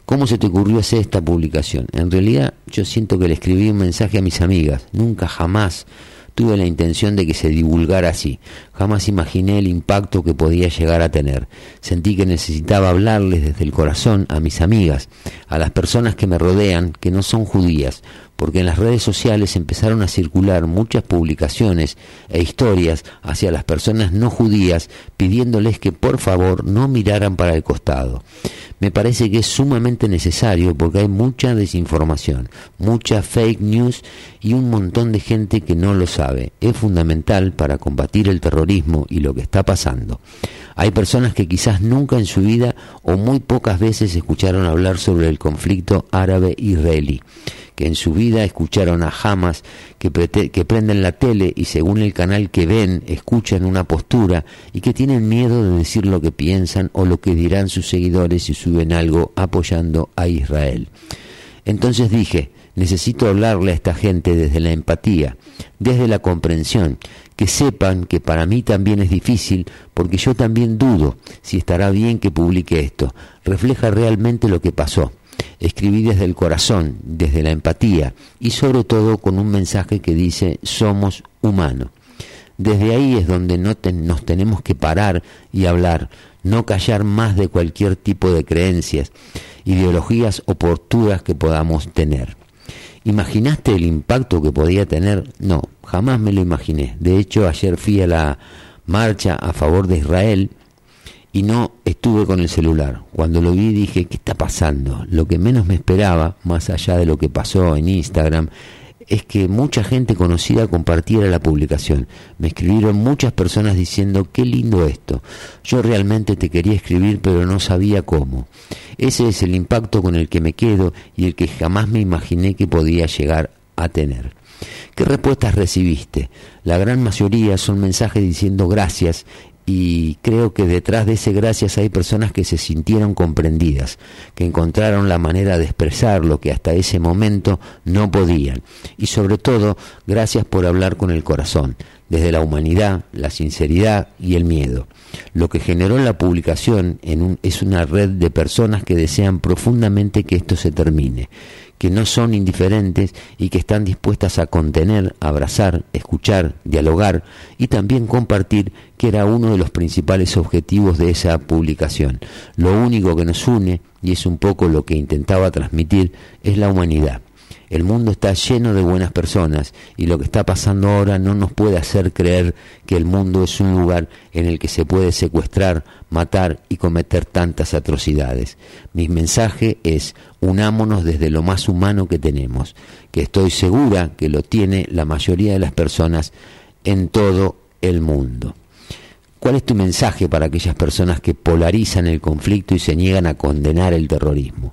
¿Cómo se te ocurrió hacer esta publicación? En realidad yo siento que le escribí un mensaje a mis amigas, nunca jamás tuve la intención de que se divulgara así. Jamás imaginé el impacto que podía llegar a tener. Sentí que necesitaba hablarles desde el corazón a mis amigas, a las personas que me rodean, que no son judías, porque en las redes sociales empezaron a circular muchas publicaciones e historias hacia las personas no judías pidiéndoles que por favor no miraran para el costado. Me parece que es sumamente necesario porque hay mucha desinformación, mucha fake news y un montón de gente que no lo sabe. Es fundamental para combatir el terrorismo y lo que está pasando. Hay personas que quizás nunca en su vida o muy pocas veces escucharon hablar sobre el conflicto árabe-israelí que en su vida escucharon a Hamas, que, que, prenden la tele y según el canal que ven escuchan una postura y que tienen miedo de decir lo que piensan o lo que dirán sus seguidores si suben algo apoyando a Israel. Entonces dije, necesito hablarle a esta gente desde la empatía, desde la comprensión, que sepan que para mí también es difícil porque yo también dudo si estará bien que publique esto. Refleja realmente lo que pasó escribí desde el corazón, desde la empatía y sobre todo con un mensaje que dice somos humanos. Desde ahí es donde no nos tenemos que parar y hablar, no callar más de cualquier tipo de creencias, ideologías oportunas que podamos tener. ¿Imaginaste el impacto que podía tener? No, jamás me lo imaginé. De hecho, ayer fui a la marcha a favor de Israel y no estuve con el celular. Cuando lo vi dije, ¿qué está pasando? Lo que menos me esperaba, más allá de lo que pasó en Instagram, es que mucha gente conocida compartiera la publicación. Me escribieron muchas personas diciendo, qué lindo esto. Yo realmente te quería escribir, pero no sabía cómo. Ese es el impacto con el que me quedo y el que jamás me imaginé que podía llegar a tener. ¿Qué respuestas recibiste? La gran mayoría son mensajes diciendo gracias y creo que detrás de ese gracias hay personas que se sintieron comprendidas, que encontraron la manera de expresar lo que hasta ese momento no podían. Y sobre todo, gracias por hablar con el corazón, desde la humanidad, la sinceridad y el miedo. Lo que generó la publicación en un- es una red de personas que desean profundamente que esto se termine que no son indiferentes y que están dispuestas a contener, abrazar, escuchar, dialogar y también compartir, que era uno de los principales objetivos de esa publicación. Lo único que nos une, y es un poco lo que intentaba transmitir, es la humanidad. El mundo está lleno de buenas personas y lo que está pasando ahora no nos puede hacer creer que el mundo es un lugar en el que se puede secuestrar, matar y cometer tantas atrocidades. Mi mensaje es unámonos desde lo más humano que tenemos, que estoy segura que lo tiene la mayoría de las personas en todo el mundo. ¿Cuál es tu mensaje para aquellas personas que polarizan el conflicto y se niegan a condenar el terrorismo?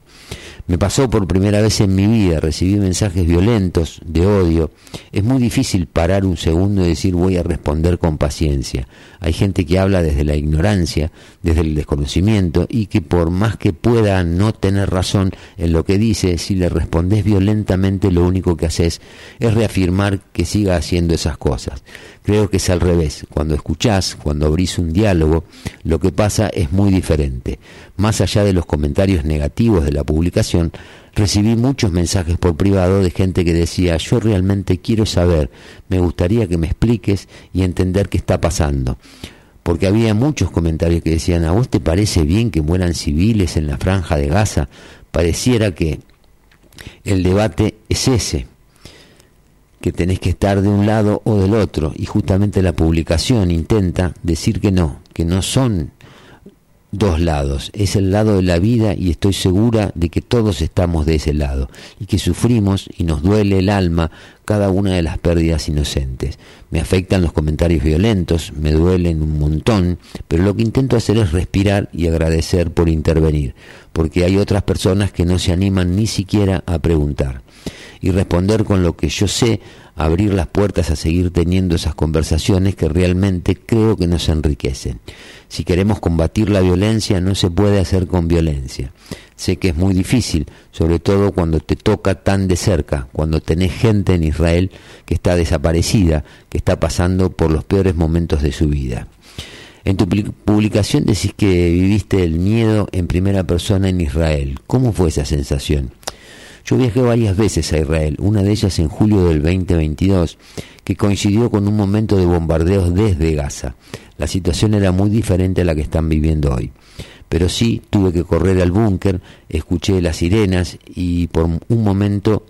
Me pasó por primera vez en mi vida, recibí mensajes violentos, de odio. Es muy difícil parar un segundo y decir voy a responder con paciencia. Hay gente que habla desde la ignorancia, desde el desconocimiento y que por más que pueda no tener razón en lo que dice, si le respondes violentamente lo único que haces es reafirmar que siga haciendo esas cosas. Creo que es al revés. Cuando escuchás, cuando abrís un diálogo, lo que pasa es muy diferente. Más allá de los comentarios negativos de la publicación, recibí muchos mensajes por privado de gente que decía, yo realmente quiero saber, me gustaría que me expliques y entender qué está pasando. Porque había muchos comentarios que decían, ¿a vos te parece bien que mueran civiles en la franja de Gaza? Pareciera que el debate es ese que tenés que estar de un lado o del otro. Y justamente la publicación intenta decir que no, que no son dos lados, es el lado de la vida y estoy segura de que todos estamos de ese lado. Y que sufrimos y nos duele el alma cada una de las pérdidas inocentes. Me afectan los comentarios violentos, me duelen un montón, pero lo que intento hacer es respirar y agradecer por intervenir, porque hay otras personas que no se animan ni siquiera a preguntar y responder con lo que yo sé, abrir las puertas a seguir teniendo esas conversaciones que realmente creo que nos enriquecen. Si queremos combatir la violencia, no se puede hacer con violencia. Sé que es muy difícil, sobre todo cuando te toca tan de cerca, cuando tenés gente en Israel que está desaparecida, que está pasando por los peores momentos de su vida. En tu publicación decís que viviste el miedo en primera persona en Israel. ¿Cómo fue esa sensación? Yo viajé varias veces a Israel, una de ellas en julio del 2022, que coincidió con un momento de bombardeos desde Gaza. La situación era muy diferente a la que están viviendo hoy. Pero sí tuve que correr al búnker, escuché las sirenas y por un momento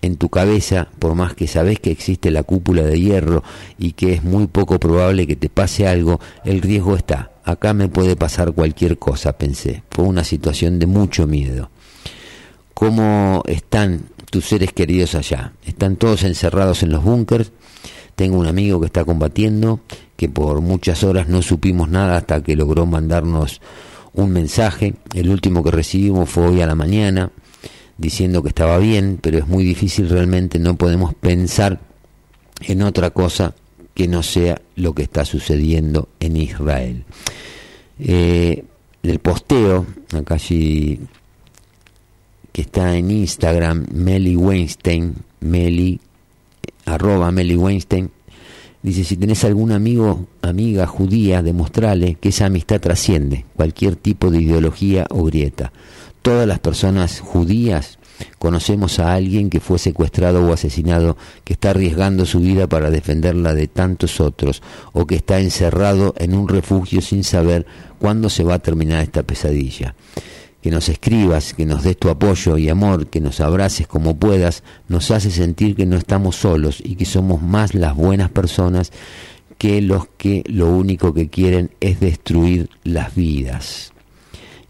en tu cabeza, por más que sabes que existe la cúpula de hierro y que es muy poco probable que te pase algo, el riesgo está. Acá me puede pasar cualquier cosa, pensé. Fue una situación de mucho miedo. ¿Cómo están tus seres queridos allá? ¿Están todos encerrados en los búnkers? Tengo un amigo que está combatiendo, que por muchas horas no supimos nada hasta que logró mandarnos un mensaje. El último que recibimos fue hoy a la mañana, diciendo que estaba bien, pero es muy difícil realmente, no podemos pensar en otra cosa que no sea lo que está sucediendo en Israel. Eh, el posteo, acá sí que está en Instagram, Meli Weinstein, Meli, arroba Meli Weinstein, dice, si tenés algún amigo, amiga judía, demostrale que esa amistad trasciende cualquier tipo de ideología o grieta. Todas las personas judías conocemos a alguien que fue secuestrado o asesinado, que está arriesgando su vida para defenderla de tantos otros, o que está encerrado en un refugio sin saber cuándo se va a terminar esta pesadilla que nos escribas, que nos des tu apoyo y amor, que nos abraces como puedas, nos hace sentir que no estamos solos y que somos más las buenas personas que los que lo único que quieren es destruir las vidas.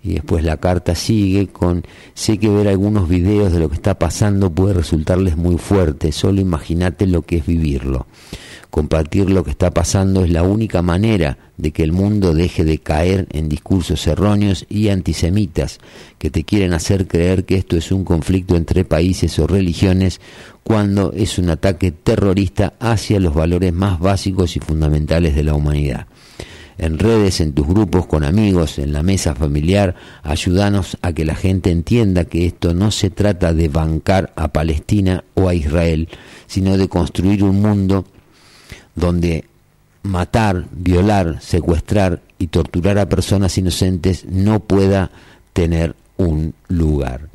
Y después la carta sigue con, sé que ver algunos videos de lo que está pasando puede resultarles muy fuerte, solo imagínate lo que es vivirlo. Compartir lo que está pasando es la única manera de que el mundo deje de caer en discursos erróneos y antisemitas que te quieren hacer creer que esto es un conflicto entre países o religiones cuando es un ataque terrorista hacia los valores más básicos y fundamentales de la humanidad. En redes, en tus grupos, con amigos, en la mesa familiar. Ayúdanos a que la gente entienda que esto no se trata de bancar a Palestina o a Israel, sino de construir un mundo donde matar, violar, secuestrar y torturar a personas inocentes no pueda tener un lugar.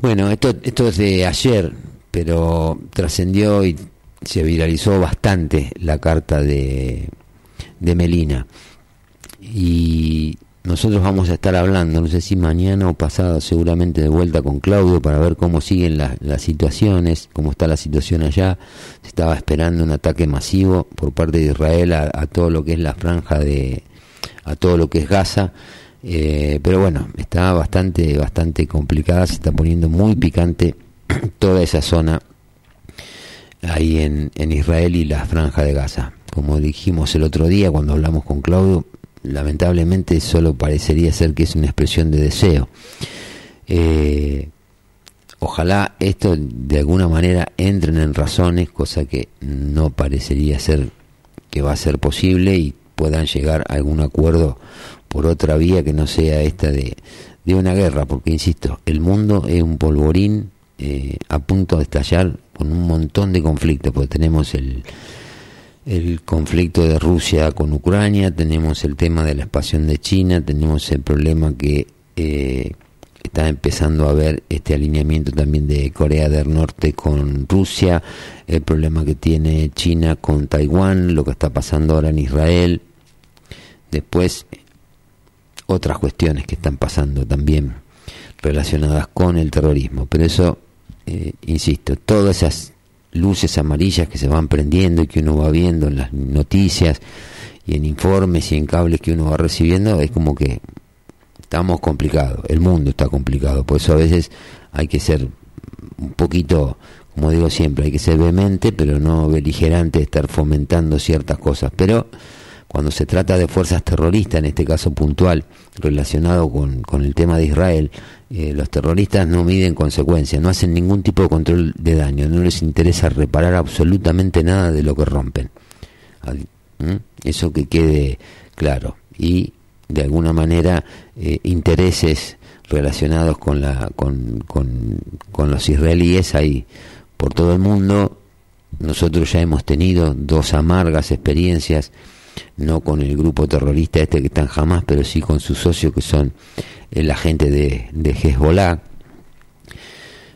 Bueno, esto, esto es de ayer, pero trascendió y se viralizó bastante la carta de, de Melina. Y nosotros vamos a estar hablando, no sé si mañana o pasado, seguramente de vuelta con Claudio para ver cómo siguen las, situaciones, cómo está la situación allá. Se estaba esperando un ataque masivo por parte de Israel a, a todo lo que es la franja de, a todo lo que es Gaza. Eh, pero bueno, está bastante, bastante complicada, se está poniendo muy picante (clears throat) toda esa zona ahí en, en Israel y la franja de Gaza. Como dijimos el otro día cuando hablamos con Claudio, lamentablemente solo parecería ser que es una expresión de deseo. Eh, ojalá esto de alguna manera entren en razones, cosa que no parecería ser que va a ser posible y puedan llegar a algún acuerdo por otra vía que no sea esta de, de una guerra, porque insisto, el mundo es un polvorín eh, a punto de estallar con un montón de conflictos, porque tenemos el, el conflicto de Rusia con Ucrania, tenemos el tema de la expansión de China, tenemos el problema que eh, está empezando a haber este alineamiento también de Corea del Norte con Rusia, el problema que tiene China con Taiwán, lo que está pasando ahora en Israel, después otras cuestiones que están pasando también relacionadas con el terrorismo, pero eso, eh, insisto, todas esas luces amarillas que se van prendiendo y que uno va viendo en las noticias y en informes y en cables que uno va recibiendo, es como que estamos complicados, el mundo está complicado, por eso a veces hay que ser un poquito, como digo siempre, hay que ser vehemente, pero no beligerante, estar fomentando ciertas cosas, pero cuando se trata de fuerzas terroristas, en este caso puntual, relacionado con, con el tema de Israel, eh, los terroristas no miden consecuencias, no hacen ningún tipo de control de daño, no les interesa reparar absolutamente nada de lo que rompen. Eso que quede claro. Y de alguna manera eh, intereses relacionados con, la, con, con, con los israelíes hay por todo el mundo. Nosotros ya hemos tenido dos amargas experiencias no con el grupo terrorista este que están jamás, pero sí con sus socios que son la gente de, de Hezbollah.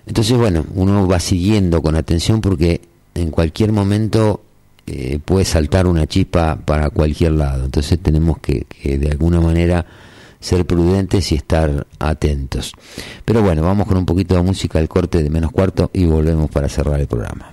Entonces, bueno, uno va siguiendo con atención porque en cualquier momento eh, puede saltar una chispa para cualquier lado. Entonces tenemos que de alguna manera ser prudentes y estar atentos. Pero bueno, vamos con un poquito de música al corte de menos cuarto y volvemos para cerrar el programa.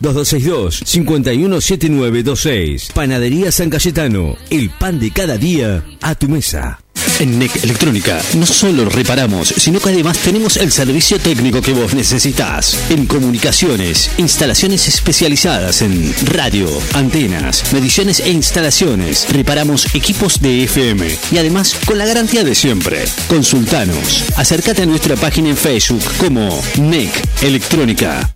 2262-517926. Panadería San Cayetano. El pan de cada día a tu mesa. En NEC Electrónica no solo reparamos, sino que además tenemos el servicio técnico que vos necesitas. En comunicaciones, instalaciones especializadas en radio, antenas, mediciones e instalaciones. Reparamos equipos de FM y además con la garantía de siempre. Consultanos. Acércate a nuestra página en Facebook como NEC Electrónica.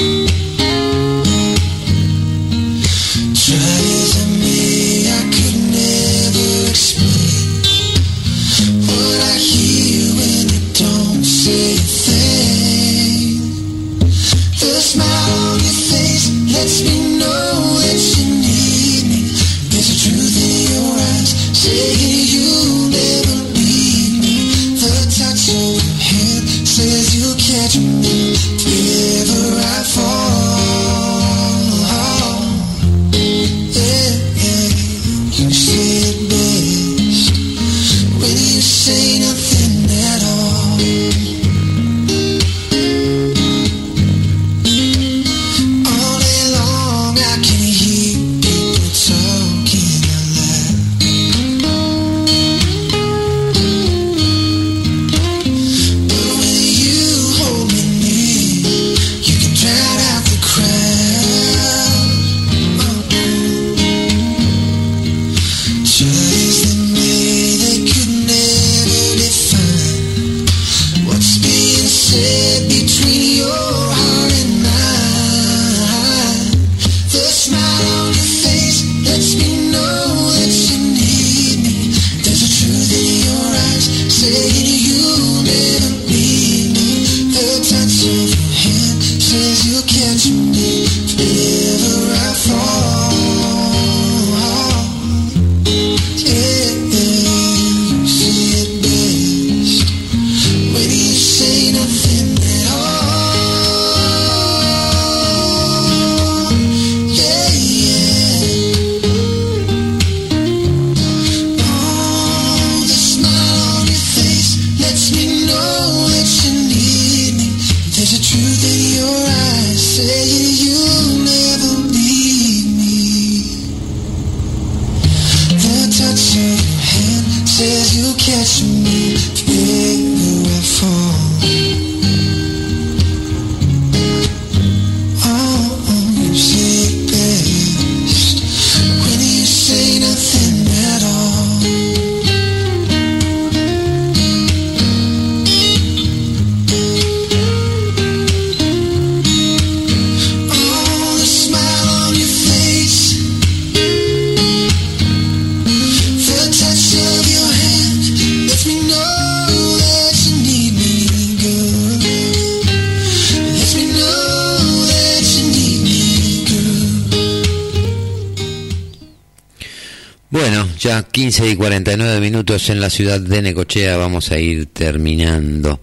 ya 15 y 49 minutos en la ciudad de Necochea, vamos a ir terminando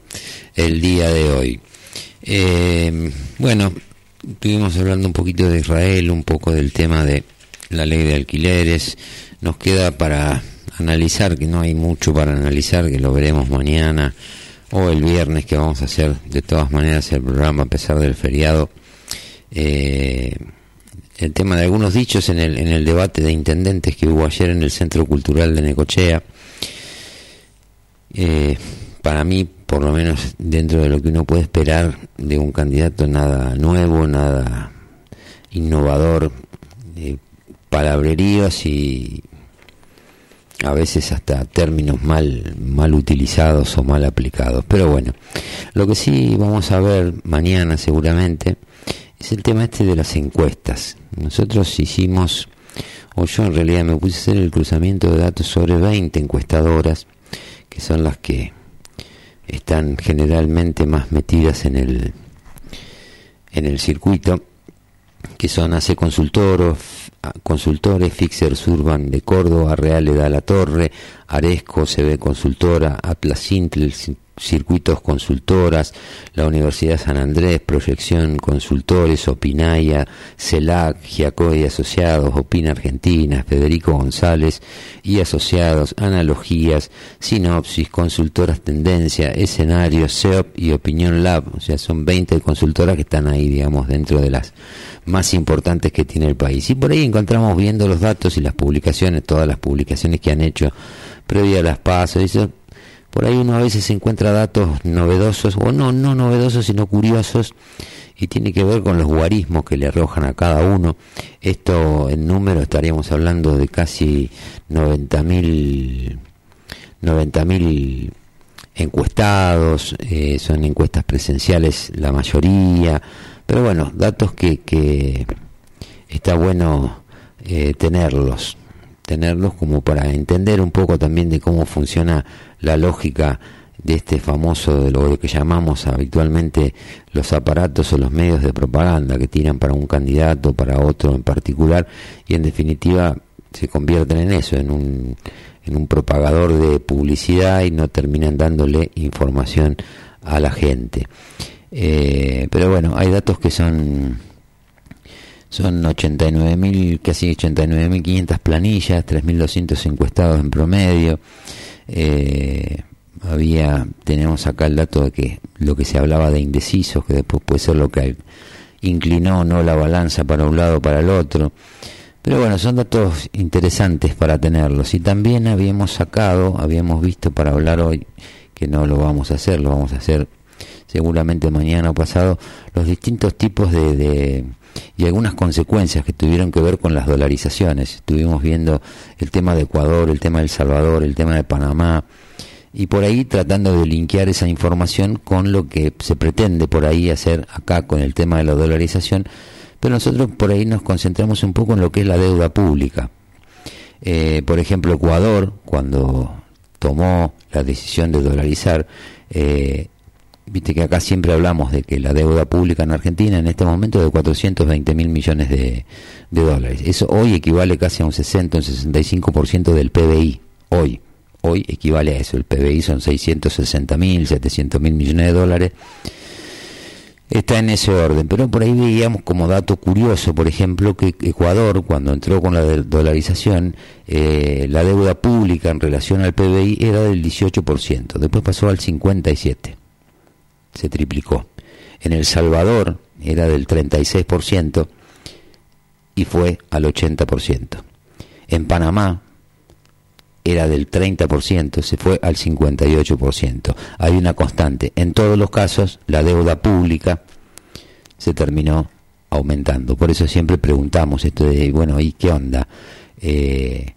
el día de hoy. Eh, bueno, estuvimos hablando un poquito de Israel, un poco del tema de la ley de alquileres. Nos queda para analizar, que no hay mucho para analizar, que lo veremos mañana o el viernes, que vamos a hacer de todas maneras el programa a pesar del feriado. Eh, el tema de algunos dichos en el, en el debate de intendentes que hubo ayer en el Centro Cultural de Necochea. Eh, para mí, por lo menos dentro de lo que uno puede esperar de un candidato, nada nuevo, nada innovador, eh, palabrerías y, a veces hasta términos mal, mal utilizados o mal aplicados. Pero bueno, lo que sí vamos a ver mañana seguramente es el tema este de las encuestas. Nosotros hicimos, o yo en realidad me puse a hacer el cruzamiento de datos sobre 20 encuestadoras, que son las que están generalmente más metidas en el, en el circuito, que son AC Consultoros, Consultores, Fixers Urban de Córdoba, Real da la Torre, Aresco, CB Consultora, Atlas Intel, Circuitos Consultoras, la Universidad San Andrés, Proyección Consultores, Opinaya, CELAC, Giacoy y Asociados, Opina Argentina, Federico González y Asociados, Analogías, Sinopsis, Consultoras Tendencia, Escenarios, SEOP y Opinión Lab. O sea, son 20 consultoras que están ahí, digamos, dentro de las más importantes que tiene el país. Y por ahí encontramos viendo los datos y las publicaciones, todas las publicaciones que han hecho previa a las pasos, por ahí uno a veces encuentra datos novedosos, o no, no novedosos, sino curiosos, y tiene que ver con los guarismos que le arrojan a cada uno. Esto en número estaríamos hablando de casi 90.000 90.000 encuestados, eh, son encuestas presenciales la mayoría, pero bueno, datos que, que está bueno eh, tenerlos, tenerlos como para entender un poco también de cómo funciona la lógica de este famoso, de lo que llamamos habitualmente los aparatos o los medios de propaganda que tiran para un candidato, para otro en particular, y en definitiva se convierten en eso, en un, en un propagador de publicidad y no terminan dándole información a la gente. Eh, pero bueno, hay datos que son son 89.000, casi 89.500 planillas, 3.200 encuestados en promedio. Eh, había, tenemos acá el dato de que lo que se hablaba de indecisos, que después puede ser lo que inclinó o no la balanza para un lado o para el otro. Pero bueno, son datos interesantes para tenerlos. Y también habíamos sacado, habíamos visto para hablar hoy, que no lo vamos a hacer, lo vamos a hacer seguramente mañana o pasado, los distintos tipos de, de y algunas consecuencias que tuvieron que ver con las dolarizaciones. Estuvimos viendo el tema de Ecuador, el tema de El Salvador, el tema de Panamá, y por ahí tratando de linkear esa información con lo que se pretende por ahí hacer acá con el tema de la dolarización, pero nosotros por ahí nos concentramos un poco en lo que es la deuda pública. Eh, por ejemplo, Ecuador, cuando tomó la decisión de dolarizar, eh, Viste que acá siempre hablamos de que la deuda pública en Argentina en este momento es de 420 mil millones de, dólares. Eso hoy equivale casi a un 60, un 65% del PBI. Hoy, hoy equivale a eso. El PBI son 660 mil, 700 mil millones de dólares. Está en ese orden. Pero por ahí veíamos como dato curioso, por ejemplo, que Ecuador, cuando entró con la dolarización, eh, la deuda pública en relación al PBI era del 18%. Después pasó al 57% se triplicó. En El Salvador era del 36% y fue al 80%. En Panamá era del 30%, se fue al 58%. Hay una constante. En todos los casos, la deuda pública se terminó aumentando. Por eso siempre preguntamos esto de, bueno, ¿y qué onda? Eh,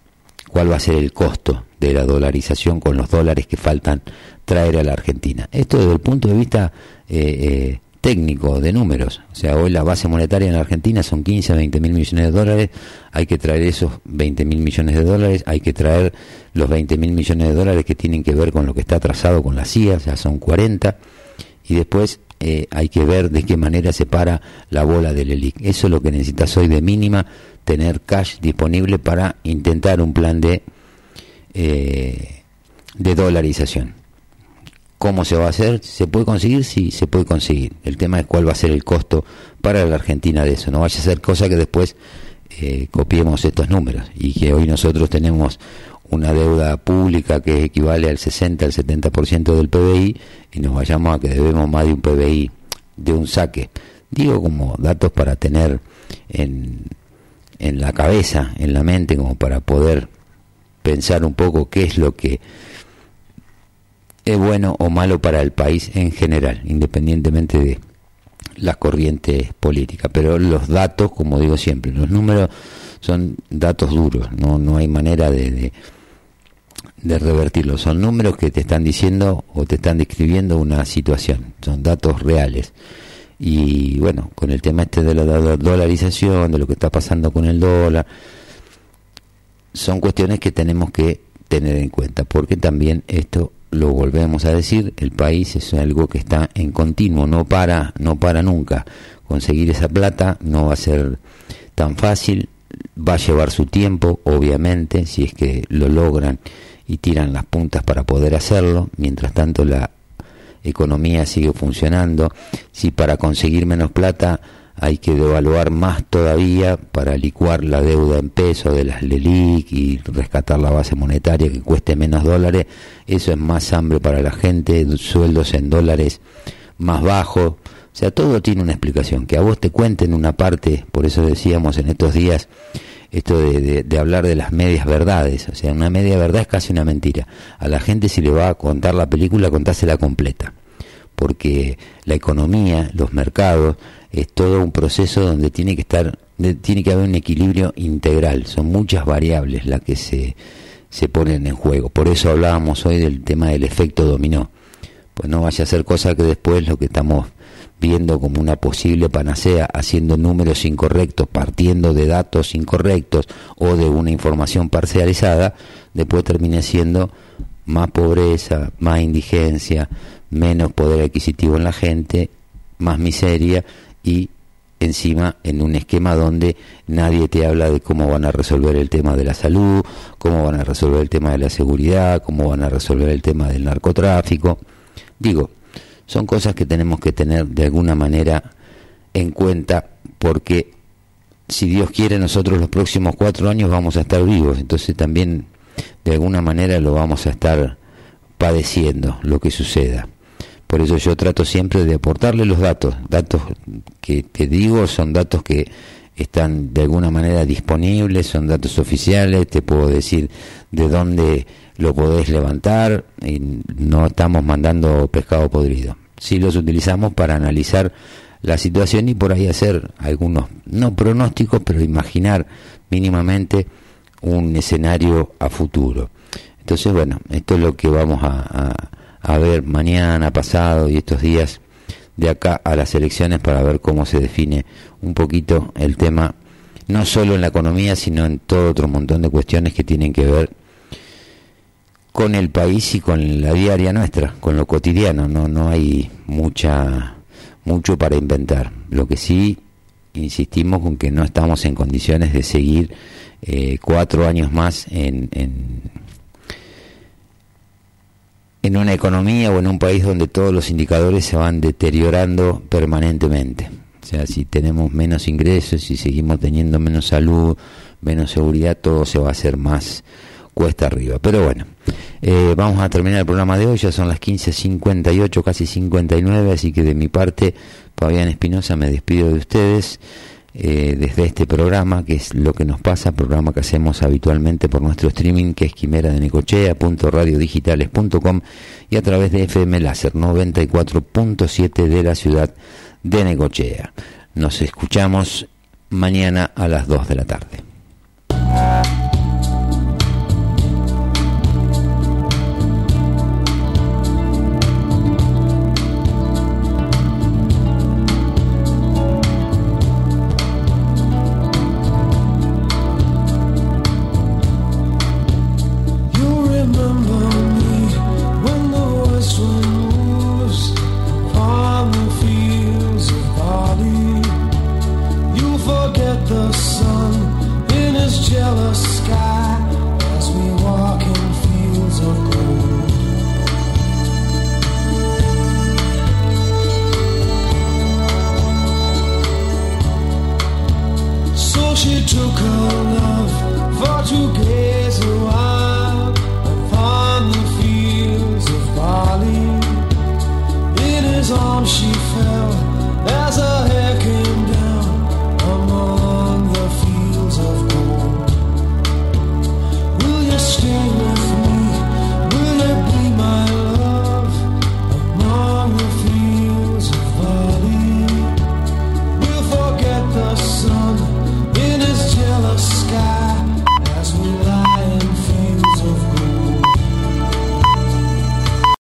¿Cuál va a ser el costo de la dolarización con los dólares que faltan traer a la Argentina. Esto desde el punto de vista eh, eh, técnico, de números. O sea, hoy la base monetaria en la Argentina son 15 a 20 mil millones de dólares, hay que traer esos 20 mil millones de dólares, hay que traer los 20 mil millones de dólares que tienen que ver con lo que está trazado con la CIA, ya son 40, y después eh, hay que ver de qué manera se para la bola del ELIC. Eso es lo que necesitas hoy de mínima, tener cash disponible para intentar un plan de, de dolarización. ¿Cómo se va a hacer? ¿Se puede conseguir? Sí, se puede conseguir. El tema es cuál va a ser el costo para la Argentina de eso. No vaya a ser cosa que después eh, copiemos estos números y que hoy nosotros tenemos una deuda pública que equivale al 60, al 70% del PBI y nos vayamos a que debemos más de un PBI, de un saque. Digo como datos para tener en, en la cabeza, en la mente, como para poder pensar un poco qué es lo que es bueno o malo para el país en general, independientemente de las corrientes políticas. Pero los datos, como digo siempre, los números son datos duros, no, no hay manera de, de revertirlo. Son números que te están diciendo o te están describiendo una situación, son datos reales. Y bueno, con el tema este de la do- dolarización, de lo que está pasando con el dólar, son cuestiones que tenemos que tener en cuenta, porque también esto lo volvemos a decir, el país es algo que está en continuo, no para, no para nunca. Conseguir esa plata no va a ser tan fácil, va a llevar su tiempo, obviamente, si es que lo logran y tiran las puntas para poder hacerlo, mientras tanto la economía sigue funcionando, si para conseguir menos plata hay que devaluar más todavía para licuar la deuda en pesos de las LELIC y rescatar la base monetaria que cueste menos dólares, eso es más hambre para la gente, sueldos en dólares más bajos, o sea, todo tiene una explicación, que a vos te cuenten una parte, por eso decíamos en estos días, esto de, de- hablar de las medias verdades, o sea, una media verdad es casi una mentira. A la gente si le va a contar la película, contásela completa, porque la economía, los mercados, es todo un proceso donde tiene que estar, de- tiene que haber un equilibrio integral, son muchas variables las que se, se ponen en juego. Por eso hablábamos hoy del tema del efecto dominó. Pues no vaya a ser cosa que después lo que estamos viendo como una posible panacea, haciendo números incorrectos, partiendo de datos incorrectos o de una información parcializada, después termine siendo más pobreza, más indigencia, menos poder adquisitivo en la gente, más miseria y encima en un esquema donde nadie te habla de cómo van a resolver el tema de la salud, cómo van a resolver el tema de la seguridad, cómo van a resolver el tema del narcotráfico. Digo, son cosas que tenemos que tener de alguna manera en cuenta porque si Dios quiere nosotros los próximos cuatro años vamos a estar vivos, entonces también de alguna manera lo vamos a estar padeciendo lo que suceda. Por eso yo trato siempre de aportarle los datos, datos que te digo son datos que están de alguna manera disponibles, son datos oficiales, te puedo decir de dónde lo podés levantar y no estamos mandando pescado podrido. Sí los utilizamos para analizar la situación y por ahí hacer algunos, no pronósticos, pero imaginar mínimamente un escenario a futuro. Entonces, bueno, esto es lo que vamos a, a- a ver mañana, pasado y estos días de acá a las elecciones para ver cómo se define un poquito el tema, no solo en la economía, sino en todo otro montón de cuestiones que tienen que ver con el país y con la diaria nuestra, con lo cotidiano, no no hay mucha mucho para inventar. Lo que sí insistimos con que no estamos en condiciones de seguir eh, cuatro años más en, en en una economía o en un país donde todos los indicadores se van deteriorando permanentemente. O sea, si tenemos menos ingresos, si seguimos teniendo menos salud, menos seguridad, todo se va a hacer más cuesta arriba. Pero bueno, eh, vamos a terminar el programa de hoy, ya son las 15.58, casi 59, así que de mi parte, Fabián Espinosa, me despido de ustedes eh, desde este programa, que es lo que nos pasa, programa que hacemos habitualmente por nuestro streaming, que es quimera de necochea.radiodigitales.com y a través de FM Láser 94.7 de la ciudad de Necochea. Nos escuchamos mañana a las 2 de la tarde.